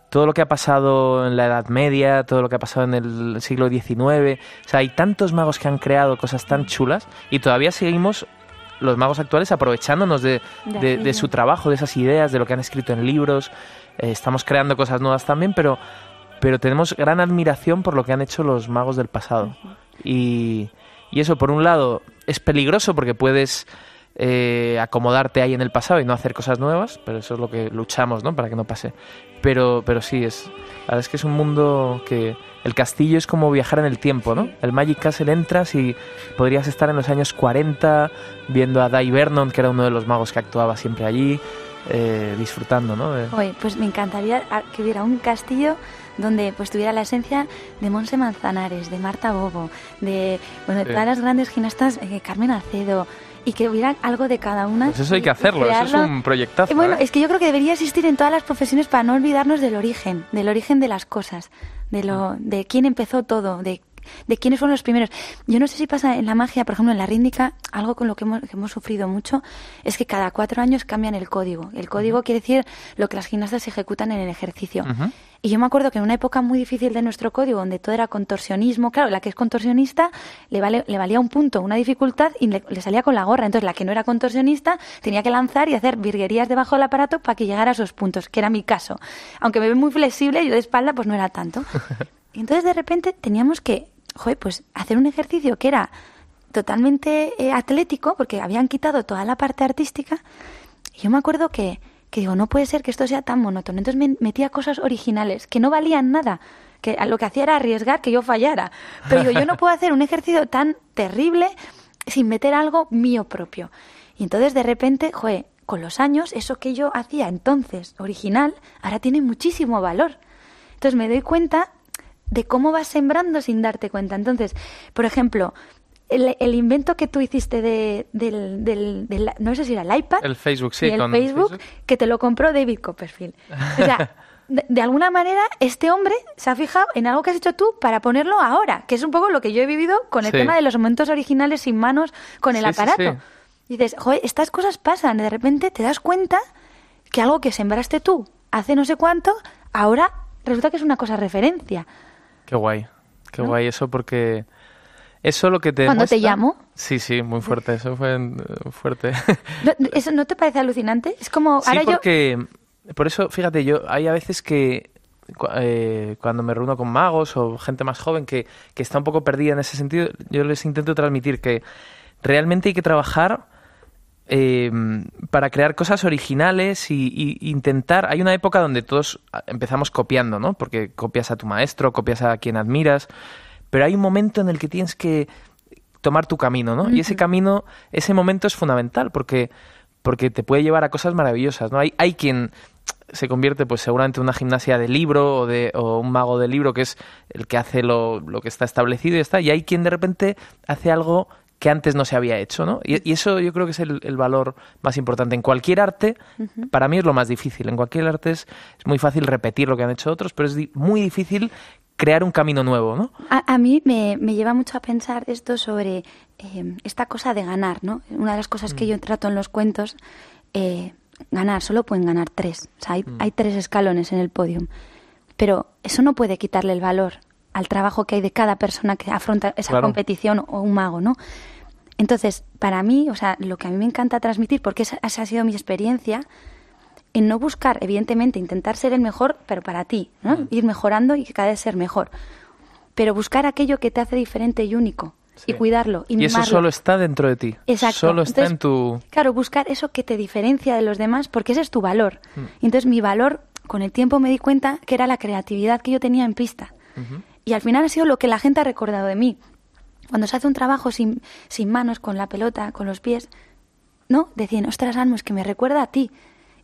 todo lo que ha pasado en la Edad Media, todo lo que ha pasado en el siglo XIX, o sea, hay tantos magos que han creado cosas tan chulas y todavía seguimos los magos actuales aprovechándonos de, su trabajo, de esas ideas, de lo que han escrito en libros. Eh, estamos creando cosas nuevas también, pero pero tenemos gran admiración por lo que han hecho los magos del pasado. Y, y eso, por un lado, es peligroso porque puedes eh, acomodarte ahí en el pasado y no hacer cosas nuevas, pero eso es lo que luchamos, ¿no? Para que no pase. Pero, pero sí, es, la verdad es que es un mundo que el castillo es como viajar en el tiempo, ¿no? El Magic Castle entras y podrías estar en los años 40 viendo a Dai Vernon, que era uno de los magos que actuaba siempre allí, eh, disfrutando, ¿no? De- Oye, pues me encantaría a- que hubiera un castillo donde pues tuviera la esencia de Monse Manzanares, de Marta Bobo, de bueno, todas las grandes gimnastas, eh, Carmen Acedo, y que hubiera algo de cada una. Pues eso hay que hacerlo, eso es un proyectazo. Bueno, ¿eh? es que yo creo que debería existir en todas las profesiones para no olvidarnos del origen, del origen de las cosas, de lo, de quién empezó todo, de, de quiénes fueron los primeros. Yo no sé si pasa en la magia, por ejemplo, en la rítmica, algo con lo que hemos, que hemos sufrido mucho, es que cada cuatro años cambian el código. El código quiere decir lo que las gimnastas ejecutan en el ejercicio. Y yo me acuerdo que en una época muy difícil de nuestro código, donde todo era contorsionismo, claro, la que es contorsionista le, vale, le valía un punto, una dificultad y le, le salía con la gorra. Entonces la que no era contorsionista tenía que lanzar y hacer virguerías debajo del aparato para que llegara a esos puntos, que era mi caso. Aunque me ve muy flexible, yo de espalda pues no era tanto. Y entonces de repente teníamos que, joder, pues hacer un ejercicio que era totalmente eh, atlético, porque habían quitado toda la parte artística. Y yo me acuerdo que, que digo, no puede ser que esto sea tan monótono. Entonces me metía cosas originales que no valían nada, que lo que hacía era arriesgar que yo fallara. Pero digo, yo no puedo hacer un ejercicio tan terrible sin meter algo mío propio. Y entonces de repente, joder, con los años, eso que yo hacía entonces original, ahora tiene muchísimo valor. Entonces me doy cuenta de cómo vas sembrando sin darte cuenta. Entonces, por ejemplo, el, el invento que tú hiciste de, del, del- del- no sé si era el iPad, El Facebook, sí, y el con Facebook, Facebook. que te lo compró David Copperfield. O sea, de, de alguna manera este hombre se ha fijado en algo que has hecho tú para ponerlo ahora, que es un poco lo que yo he vivido con el Sí. tema de los momentos originales sin manos con el Sí, aparato. sí. Y dices, joder, estas cosas pasan, de repente te das cuenta que algo que sembraste tú hace no sé cuánto, ahora resulta que es una cosa referencia. Qué guay, qué ¿No? guay eso porque eso lo que te Cuando te llamo. Sí, sí, muy fuerte, eso fue eh, fuerte. ¿No- ¿Eso no te parece alucinante? Es como, sí, ahora yo... porque por eso, fíjate, yo hay a veces que eh, cuando me reúno con magos o gente más joven que, que está un poco perdida en ese sentido, yo les intento transmitir que realmente hay que trabajar eh, para crear cosas originales y, y intentar. Hay una época donde todos empezamos copiando, ¿no? Porque copias a tu maestro, copias a quien admiras, pero hay un momento en el que tienes que tomar tu camino, ¿no? Y ese camino, ese momento es fundamental porque porque te puede llevar a cosas maravillosas, ¿no? Hay, hay quien se convierte, pues seguramente en una gimnasia de libro o, de, o un mago de libro que es el que hace lo, lo que está establecido y está, y hay quien de repente hace algo que antes no se había hecho, ¿no? Y, y eso yo creo que es el, el valor más importante. En cualquier arte, para mí es lo más difícil. En cualquier arte es, es muy fácil repetir lo que han hecho otros, pero es di- muy difícil crear un camino nuevo, ¿no? A, a mí me, me lleva mucho a pensar esto sobre eh, esta cosa de ganar, ¿no? Una de las cosas que yo trato en los cuentos, eh, ganar, solo pueden ganar tres. O sea, hay, hay tres escalones en el podium. Pero eso no puede quitarle el valor al trabajo que hay de cada persona que afronta esa Claro. competición o un mago, ¿no? Entonces, para mí, o sea, lo que a mí me encanta transmitir, porque esa, esa ha sido mi experiencia, en no buscar, evidentemente, intentar ser el mejor, pero para ti, ¿no? Mm. Ir mejorando y cada vez ser mejor. Pero buscar aquello que te hace diferente y único y cuidarlo y, Y eso solo está dentro de ti. Exacto. Solo está Entonces, en tu... Claro, buscar eso que te diferencia de los demás, porque ese es tu valor. Mm. Y entonces mi valor, con el tiempo me di cuenta que era la creatividad que yo tenía en pista. Y al final ha sido lo que la gente ha recordado de mí. Cuando se hace un trabajo sin, sin manos, con la pelota, con los pies, ¿no? Decían, ostras, Almo, es que me recuerda a ti.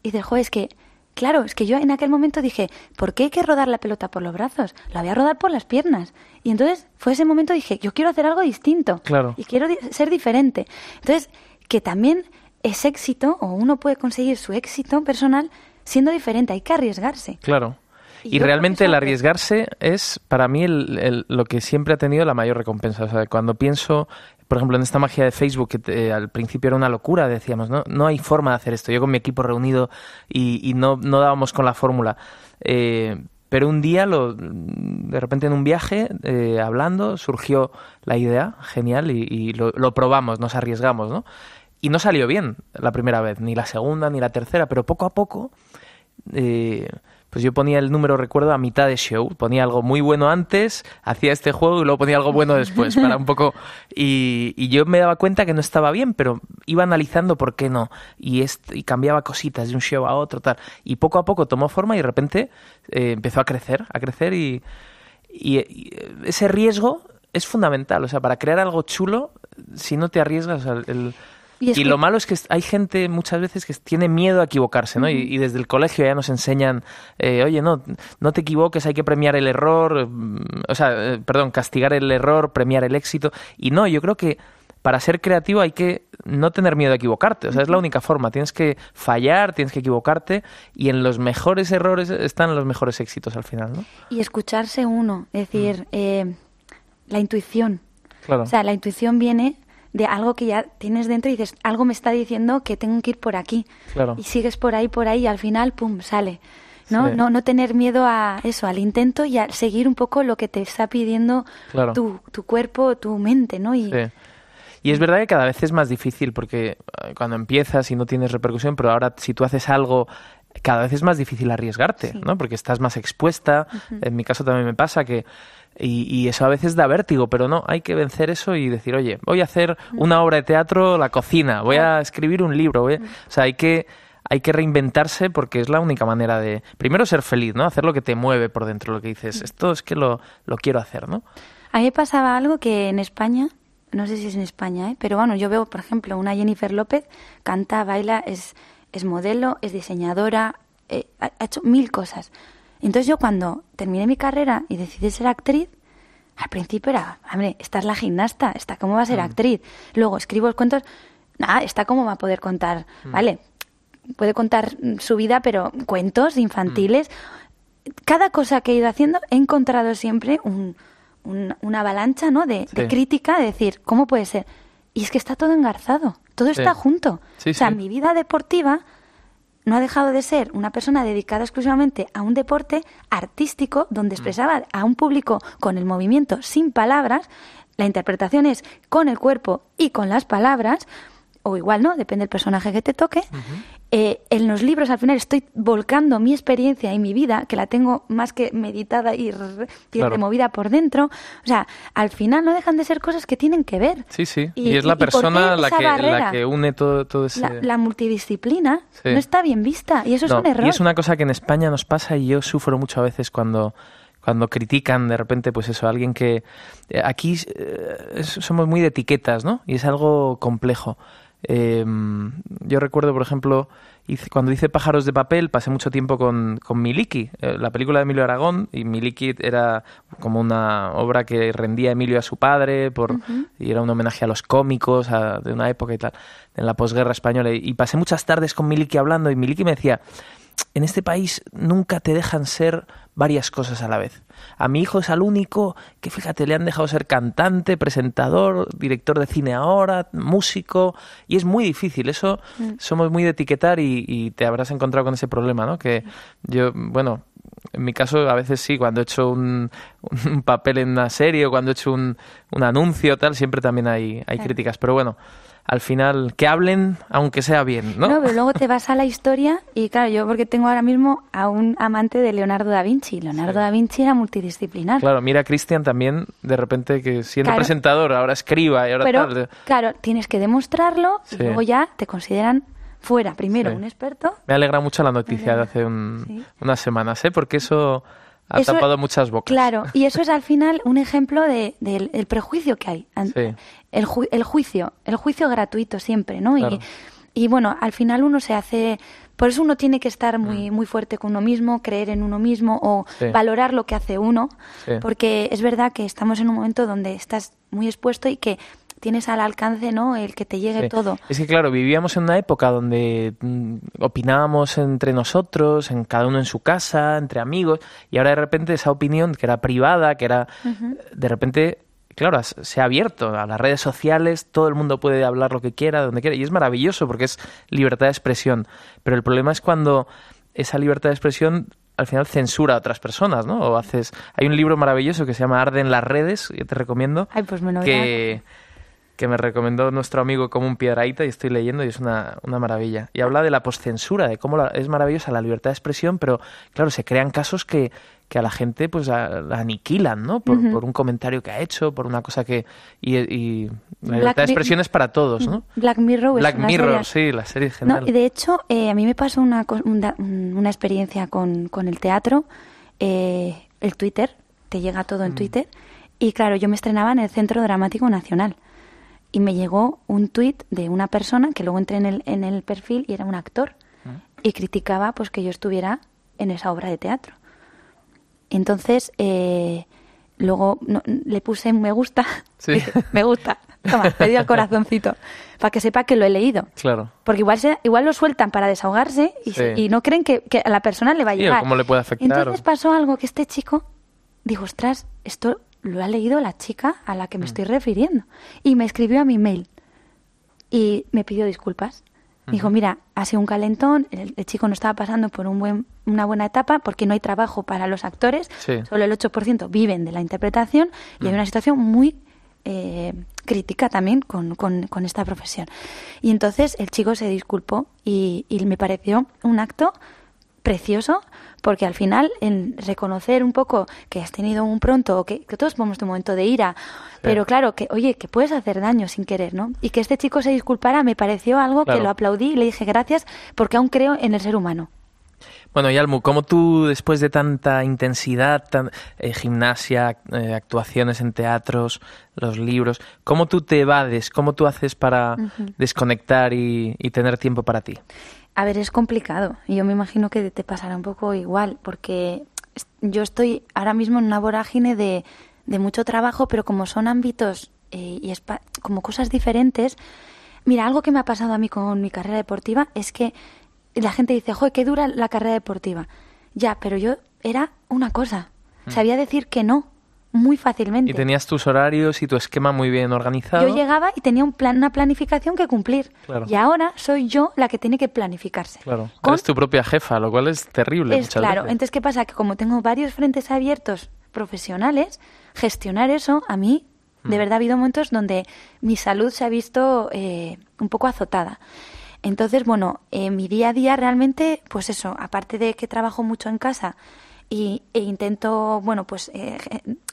Y dices, joder, es que, claro, es que yo en aquel momento dije, ¿por qué hay que rodar la pelota por los brazos? La voy a rodar por las piernas. Y entonces fue ese momento dije, yo quiero hacer algo distinto. Claro. Y quiero di- ser diferente. Entonces, que también es éxito, o uno puede conseguir su éxito personal siendo diferente, hay que arriesgarse. Claro. Y realmente el arriesgarse es para mí el- el- lo que siempre ha tenido la mayor recompensa. O sea, cuando pienso, por ejemplo, en esta magia de Facebook, que te- al principio era una locura, decíamos, ¿no? No hay forma de hacer esto. Yo con mi equipo reunido y, y no, no dábamos con la fórmula. Eh, pero un día, lo, de repente en un viaje, eh, hablando, surgió la idea, genial, y, y lo, lo probamos, nos arriesgamos, ¿no? Y no salió bien la primera vez, ni la segunda, ni la tercera, pero poco a poco eh, pues yo ponía el número, recuerdo, a mitad de show. Ponía algo muy bueno antes, hacía este juego y luego ponía algo bueno después, para un poco... Y, yo me daba cuenta que no estaba bien, pero iba analizando por qué no. Y, y cambiaba cositas de un show a otro, tal. Y poco a poco tomó forma y de repente eh, empezó a crecer, a crecer y, y- ese riesgo es fundamental. O sea, para crear algo chulo, si no te arriesgas, el... Y es Y que- lo malo es que hay gente muchas veces que tiene miedo a equivocarse, ¿no? y, y desde el colegio ya nos enseñan, eh, oye, no, no te equivoques, hay que premiar el error, mm, o sea, eh, perdón, castigar el error, premiar el éxito. Y no, yo creo que para ser creativo hay que no tener miedo a equivocarte, o sea, es la única forma. Tienes que fallar, tienes que equivocarte y en los mejores errores están los mejores éxitos al final, ¿no? Y escucharse uno, es decir, eh, la intuición. Claro. O sea, la intuición viene de algo que ya tienes dentro y dices, algo me está diciendo que tengo que ir por aquí. Claro. Y sigues por ahí, por ahí y al final, pum, sale. ¿no? Sí. No, no tener miedo a eso, al intento y a seguir un poco lo que te está pidiendo Claro. tu, tu cuerpo, tu mente, ¿no? Y, Sí. Y es verdad que cada vez es más difícil porque eh, cuando empiezas y no tienes repercusión, pero ahora si tú haces algo, cada vez es más difícil arriesgarte, Sí. ¿no? Porque estás más expuesta. En mi caso también me pasa que... Y, y eso a veces da vértigo, pero no, hay que vencer eso y decir, oye, voy a hacer una obra de teatro, la cocina, voy a escribir un libro, voy a- o sea, hay que, hay que reinventarse porque es la única manera de, primero, ser feliz, ¿no? Hacer lo que te mueve por dentro, lo que dices, esto es que lo, lo quiero hacer, ¿no? A mí me pasaba algo que en España, no sé si es en España, ¿eh? pero bueno, yo veo, por ejemplo, una Jennifer López, canta, baila, es, es modelo, es diseñadora, eh, ha hecho mil cosas. Entonces yo cuando terminé mi carrera y decidí ser actriz, al principio era, hombre, esta es la gimnasta, esta cómo va a ser actriz. Luego escribo los cuentos, nada, esta cómo va a poder contar, ¿vale? Puede contar mm, su vida, pero cuentos infantiles cada cosa que he ido haciendo he encontrado siempre un- un- una avalancha ¿no? de, crítica, de decir, ¿cómo puede ser? Y es que está todo engarzado, todo Sí. está junto. Sí, o sea, mi vida deportiva no ha dejado de ser una persona dedicada exclusivamente a un deporte artístico donde Mm. expresaba a un público con el movimiento sin palabras. La interpretación es con el cuerpo y con las palabras, o igual no, depende del personaje que te toque. Eh, en los libros al final estoy volcando mi experiencia y mi vida, que la tengo más que meditada y, Claro. removida por dentro. O sea, al final no dejan de ser cosas que tienen que ver. Sí, sí. Y- Y, es la ¿y por qué persona la que, la barrera? que une todo, todo ese... La, la multidisciplina Sí. no está bien vista y eso es un error. Y es una cosa que en España nos pasa y yo sufro mucho a veces cuando, cuando critican de repente, pues eso, a alguien que... eh, Aquí eh, somos muy de etiquetas, ¿no? Y es algo complejo. Eh, yo recuerdo, por ejemplo, hice- cuando hice Pájaros de Papel, pasé mucho tiempo con, con Miliki, eh, la película de Emilio Aragón, y Miliki era como una obra que rendía Emilio a su padre, por, y era un homenaje a los cómicos a- de una época y tal, en la posguerra española. Y, y pasé muchas tardes con Miliki hablando, y Miliki me decía, en este país nunca te dejan ser varias cosas a la vez. A mi hijo es al único que, fíjate, le han dejado ser cantante, presentador, director de cine ahora, músico, y es muy difícil. Eso somos muy de etiquetar y, y te habrás encontrado con ese problema, ¿no? Que yo, bueno, en mi caso a veces sí, cuando he hecho un, un papel en una serie o cuando he hecho un, un anuncio, tal, siempre también hay, hay críticas. Pero bueno, al final, que hablen, aunque sea bien, ¿no? No, pero luego te vas a la historia y claro, yo porque tengo ahora mismo a un amante de Leonardo da Vinci. Leonardo Sí. da Vinci era multidisciplinar. Claro, mira Cristian también, de repente que siendo Claro. presentador, ahora escriba y ahora pero tal. claro, tienes que demostrarlo y Sí. luego ya te consideran fuera, primero Sí. un experto. Me alegra mucho la noticia de hace un- unas semanas, ¿eh? Porque eso ha Eso- tapado muchas bocas. Claro, y eso es al final un ejemplo de- del el prejuicio que hay. Sí. El, ju- el juicio, el juicio gratuito siempre, ¿no? Claro. Y, y bueno, al final uno se hace... Por eso uno tiene que estar Mm. muy, muy fuerte con uno mismo, creer en uno mismo o Sí. valorar lo que hace uno, Sí. porque es verdad que estamos en un momento donde estás muy expuesto y que tienes al alcance, ¿no? El que te llegue Sí. todo. Es que claro, vivíamos en una época donde mm, opinábamos entre nosotros, en cada uno en su casa, entre amigos, y ahora de repente esa opinión que era privada, que era de repente, claro, se ha abierto a las redes sociales, todo el mundo puede hablar lo que quiera, donde quiera, y es maravilloso porque es libertad de expresión. Pero el problema es cuando esa libertad de expresión al final censura a otras personas, ¿no? O haces, hay un libro maravilloso que se llama Arden las redes, que te recomiendo, Ay, pues me lo que que me recomendó nuestro amigo como un piedraíta y estoy leyendo y es una, una maravilla. Y habla de la poscensura, de cómo la- es maravillosa la libertad de expresión, pero claro, se crean casos que, que a la gente pues a- la aniquilan, ¿no? Por, un comentario que ha hecho, por una cosa que... Y, y la libertad de expresión es para todos, ¿no? Black Mirror es Black una Mirror, serie- sí, la serie es No, de hecho, eh, a mí me pasó una, una, una experiencia con, con el teatro, eh, el Twitter, te llega todo Mm. en Twitter, y claro, yo me estrenaba en el Centro Dramático Nacional, y me llegó un tuit de una persona que luego entré en el, en el perfil y era un actor, Mm. y criticaba pues que yo estuviera en esa obra de teatro. Entonces, eh, luego no- le puse me gusta, Sí. dije, me gusta, toma, le di al corazoncito, para que sepa que lo he leído. Claro. Porque igual, se, igual lo sueltan para desahogarse y, se- Sí. y no creen que, que a la persona le va a Sí, llegar. cómo le puede afectar, Entonces o- pasó algo que este chico dijo, ostras, esto lo ha leído la chica a la que me Mm. estoy refiriendo. Y me escribió a mi mail y me pidió disculpas. Dijo, mira, ha sido un calentón, el, el chico no estaba pasando por un buen, una buena etapa porque no hay trabajo para los actores, Sí. solo el 8% viven de la interpretación y hay una situación muy eh, crítica también con, con- con esta profesión. Y entonces el chico se disculpó y, y me pareció un acto precioso porque al final en reconocer un poco que has tenido un pronto o que, que todos tenemos un momento de ira pero claro que oye que puedes hacer daño sin querer no y que este chico se disculpara me pareció algo Claro. que lo aplaudí y le dije gracias porque aún creo en el ser humano. Bueno, Yalmu, ¿cómo tú, después de tanta intensidad, tan, eh, gimnasia, eh, actuaciones en teatros, los libros, cómo tú te evades, cómo tú haces para desconectar y, y tener tiempo para ti? A ver, es complicado. Yo me imagino que te pasará un poco igual porque yo estoy ahora mismo en una vorágine de, de mucho trabajo, pero como son ámbitos eh, y como cosas diferentes, mira, algo que me ha pasado a mí con mi carrera deportiva es que la gente dice, joder, qué dura la carrera deportiva. Ya, pero yo era una cosa, sabía decir que no muy fácilmente. Mm. Y tenías tus horarios y tu esquema muy bien organizado. Yo llegaba y tenía un plan, una planificación que cumplir. Claro. Y ahora soy yo la que tiene que planificarse. Claro, Con- eres tu propia jefa, lo cual es terrible es claro. veces. Entonces, ¿qué pasa? Que como tengo varios frentes abiertos profesionales, gestionar eso a mí, de Mm. verdad, ha habido momentos donde mi salud se ha visto eh, un poco azotada. Entonces, bueno, en mi día a día realmente, pues eso, aparte de que trabajo mucho en casa y, e intento, bueno, pues eh,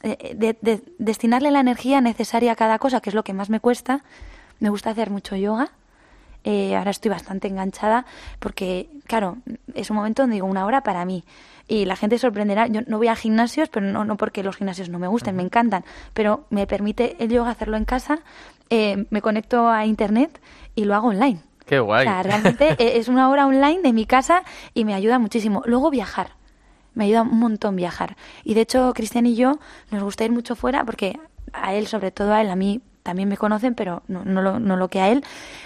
eh, de- de- destinarle la energía necesaria a cada cosa, que es lo que más me cuesta, me gusta hacer mucho yoga. Eh, ahora estoy bastante enganchada porque, claro, es un momento donde digo una hora para mí. Y la gente sorprenderá. Yo no voy a gimnasios, pero no, no porque los gimnasios no me gusten, me encantan. Pero me permite el yoga hacerlo en casa. eh, me conecto a internet y lo hago online. Qué guay. O sea, realmente es una hora online de mi casa y me ayuda muchísimo. Luego viajar. Me ayuda un montón viajar. Y de hecho, Cristian y yo nos gusta ir mucho fuera porque a él, sobre todo a él, a mí también me conocen, pero no, no, lo, no lo que a él.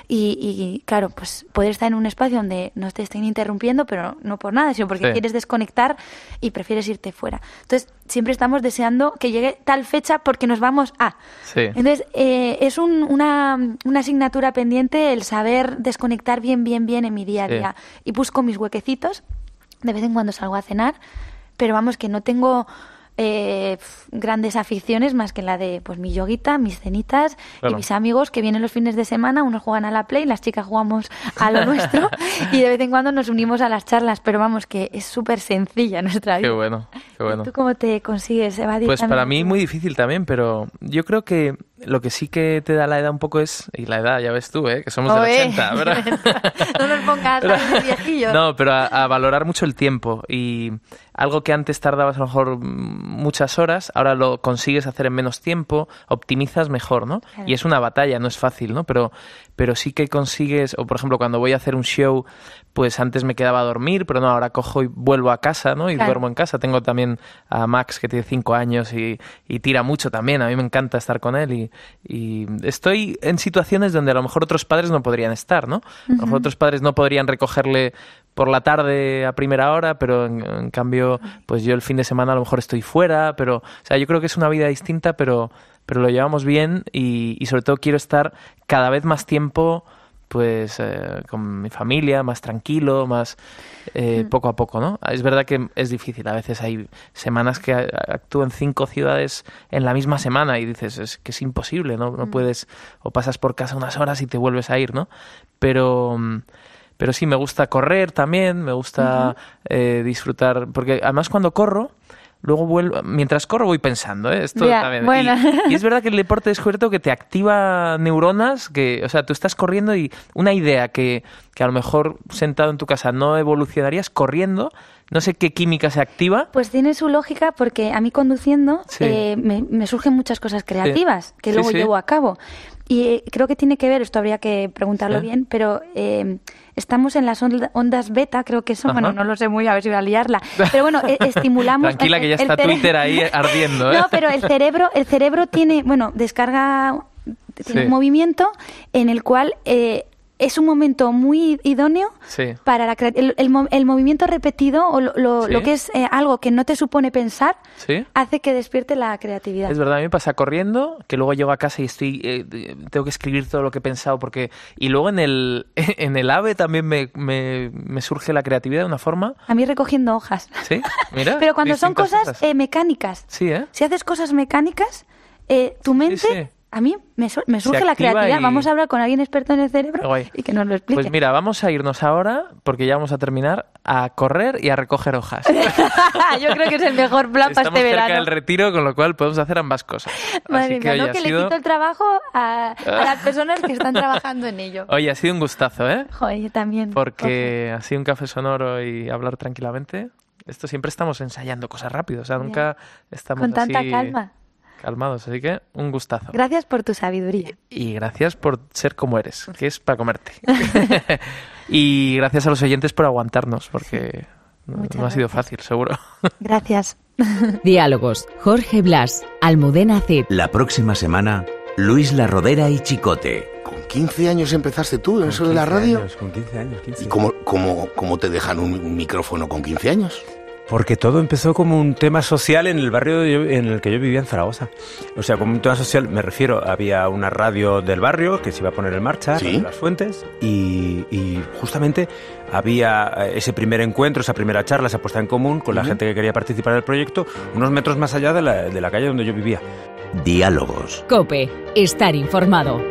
Y, y, claro, pues poder estar en un espacio donde no te estén interrumpiendo, pero no por nada, sino porque Sí. quieres desconectar y prefieres irte fuera. Entonces, siempre estamos deseando que llegue tal fecha porque nos vamos a. Sí. Entonces, eh, es un- una, una asignatura pendiente el saber desconectar bien, bien, bien en mi día a Sí. día. Y busco mis huequecitos. De vez en cuando salgo a cenar, pero vamos, que no tengo eh, grandes aficiones más que la de pues mi yoguita, mis cenitas Claro. y mis amigos que vienen los fines de semana. Unos juegan a la play, las chicas jugamos a lo nuestro y de vez en cuando nos unimos a las charlas. Pero vamos, que es súper sencilla nuestra vida. Qué bueno, qué bueno. ¿Tú cómo te consigues evadir Pues para mí muy difícil también, pero yo creo que lo que sí que te da la edad un poco es, y la edad ya ves tú, ¿eh? que somos del Oe. 80, ¿verdad? no nos pongas de viejillos. No, pero a, a valorar mucho el tiempo y algo que antes tardabas a lo mejor muchas horas, ahora lo consigues hacer en menos tiempo, optimizas mejor, ¿no? Claro. Y es una batalla, no es fácil, ¿no? Pero, pero sí que consigues, o por ejemplo cuando voy a hacer un show, pues antes me quedaba a dormir, pero no, ahora cojo y vuelvo a casa, ¿no? Y Claro. duermo en casa. Tengo también a Max que tiene cinco años y, y tira mucho también, a mí me encanta estar con él y, y estoy en situaciones donde a lo mejor otros padres no podrían estar, ¿no? A lo mejor otros padres no podrían recogerle por la tarde a primera hora, pero en, en cambio, pues yo el fin de semana a lo mejor estoy fuera, pero, o sea, yo creo que es una vida distinta, pero, pero lo llevamos bien y, y sobre todo quiero estar cada vez más tiempo pues eh, con mi familia, más tranquilo, más eh, poco a poco, ¿no? Es verdad que es difícil, a veces hay semanas que actúo en cinco ciudades en la misma semana y dices, es que es imposible, ¿no? No puedes, o pasas por casa unas horas y te vuelves a ir, ¿no? Pero... mm, pero sí, me gusta correr también, me gusta eh, disfrutar, porque además cuando corro, luego vuelvo, mientras corro voy pensando, ¿eh? Esto también. Y- bueno. Y, es verdad que el deporte he descubierto que te activa neuronas, que, o sea, tú estás corriendo y una idea que, que a lo mejor sentado en tu casa no evolucionarías corriendo, no sé qué química se activa. Pues tiene su lógica porque a mí conduciendo Sí. eh, me, me surgen muchas cosas creativas que luego sí. llevo a cabo. Y eh, creo que tiene que ver, esto habría que preguntarlo bien, pero eh, estamos en las onda- ondas beta, creo que son, Ajá. bueno, no lo sé muy, a ver si voy a liarla. Pero bueno, eh, estimulamos... Tranquila que ya está Twitter ahí ardiendo, ¿eh? No, pero el cerebro, el cerebro tiene, bueno, descarga, tiene Sí. un movimiento en el cual eh, es un momento muy idóneo Sí. para la el, el el movimiento repetido o lo, lo- Sí. lo que es eh, algo que no te supone pensar ¿Sí? hace que despierte la creatividad. Es verdad, a mí me pasa corriendo, que luego llego a casa y estoy eh, tengo que escribir todo lo que he pensado porque y luego en el en el AVE también me, me, me surge la creatividad de una forma, A mí recogiendo hojas. ¿sí? Mira, Pero cuando son distintas cosas eh, mecánicas, Sí, ¿eh? si haces cosas mecánicas, eh, tu mente, sí. A mí me, su- me surge la creatividad. y- Vamos a hablar con alguien experto en el cerebro guay. y que nos lo explique. Pues mira, vamos a irnos ahora, porque ya vamos a terminar, a correr y a recoger hojas. Yo creo que es el mejor plan para Estamos este cerca verano. del retiro, con lo cual podemos hacer ambas cosas. Madre Así que mía, oye, ¿no? ha Que le sido- quito el trabajo a, a las personas que están trabajando en ello. Oye, ha sido un gustazo, ¿eh? Joder, yo también. Porque así un café sonoro y hablar tranquilamente. Esto siempre estamos ensayando cosas rápido, o sea, nunca estamos Con tanta así calma. Calmados. Así que un gustazo. Gracias por tu sabiduría. Y gracias por ser como eres, que es para comerte. y gracias a los oyentes por aguantarnos, porque no, no ha sido fácil, seguro. Gracias. Diálogos. Jorge Blas. Almudena Cid. La próxima semana, Luis La Rodera y Chicote. Con 15 años empezaste tú en eso de la radio. con 15 años, 15. ¿Y cómo, cómo, cómo te dejan un micrófono con 15 años? Porque todo empezó como un tema social en el barrio en el que yo vivía en Zaragoza. O sea, como un tema social, me refiero, había una radio del barrio que se iba a poner en marcha, Sí. Las Fuentes, y, y justamente había eh, ese primer encuentro, esa primera charla, esa puesta en común con la gente que quería participar del proyecto, unos metros más allá de la, de la calle donde yo vivía. Diálogos. Cope. Estar informado.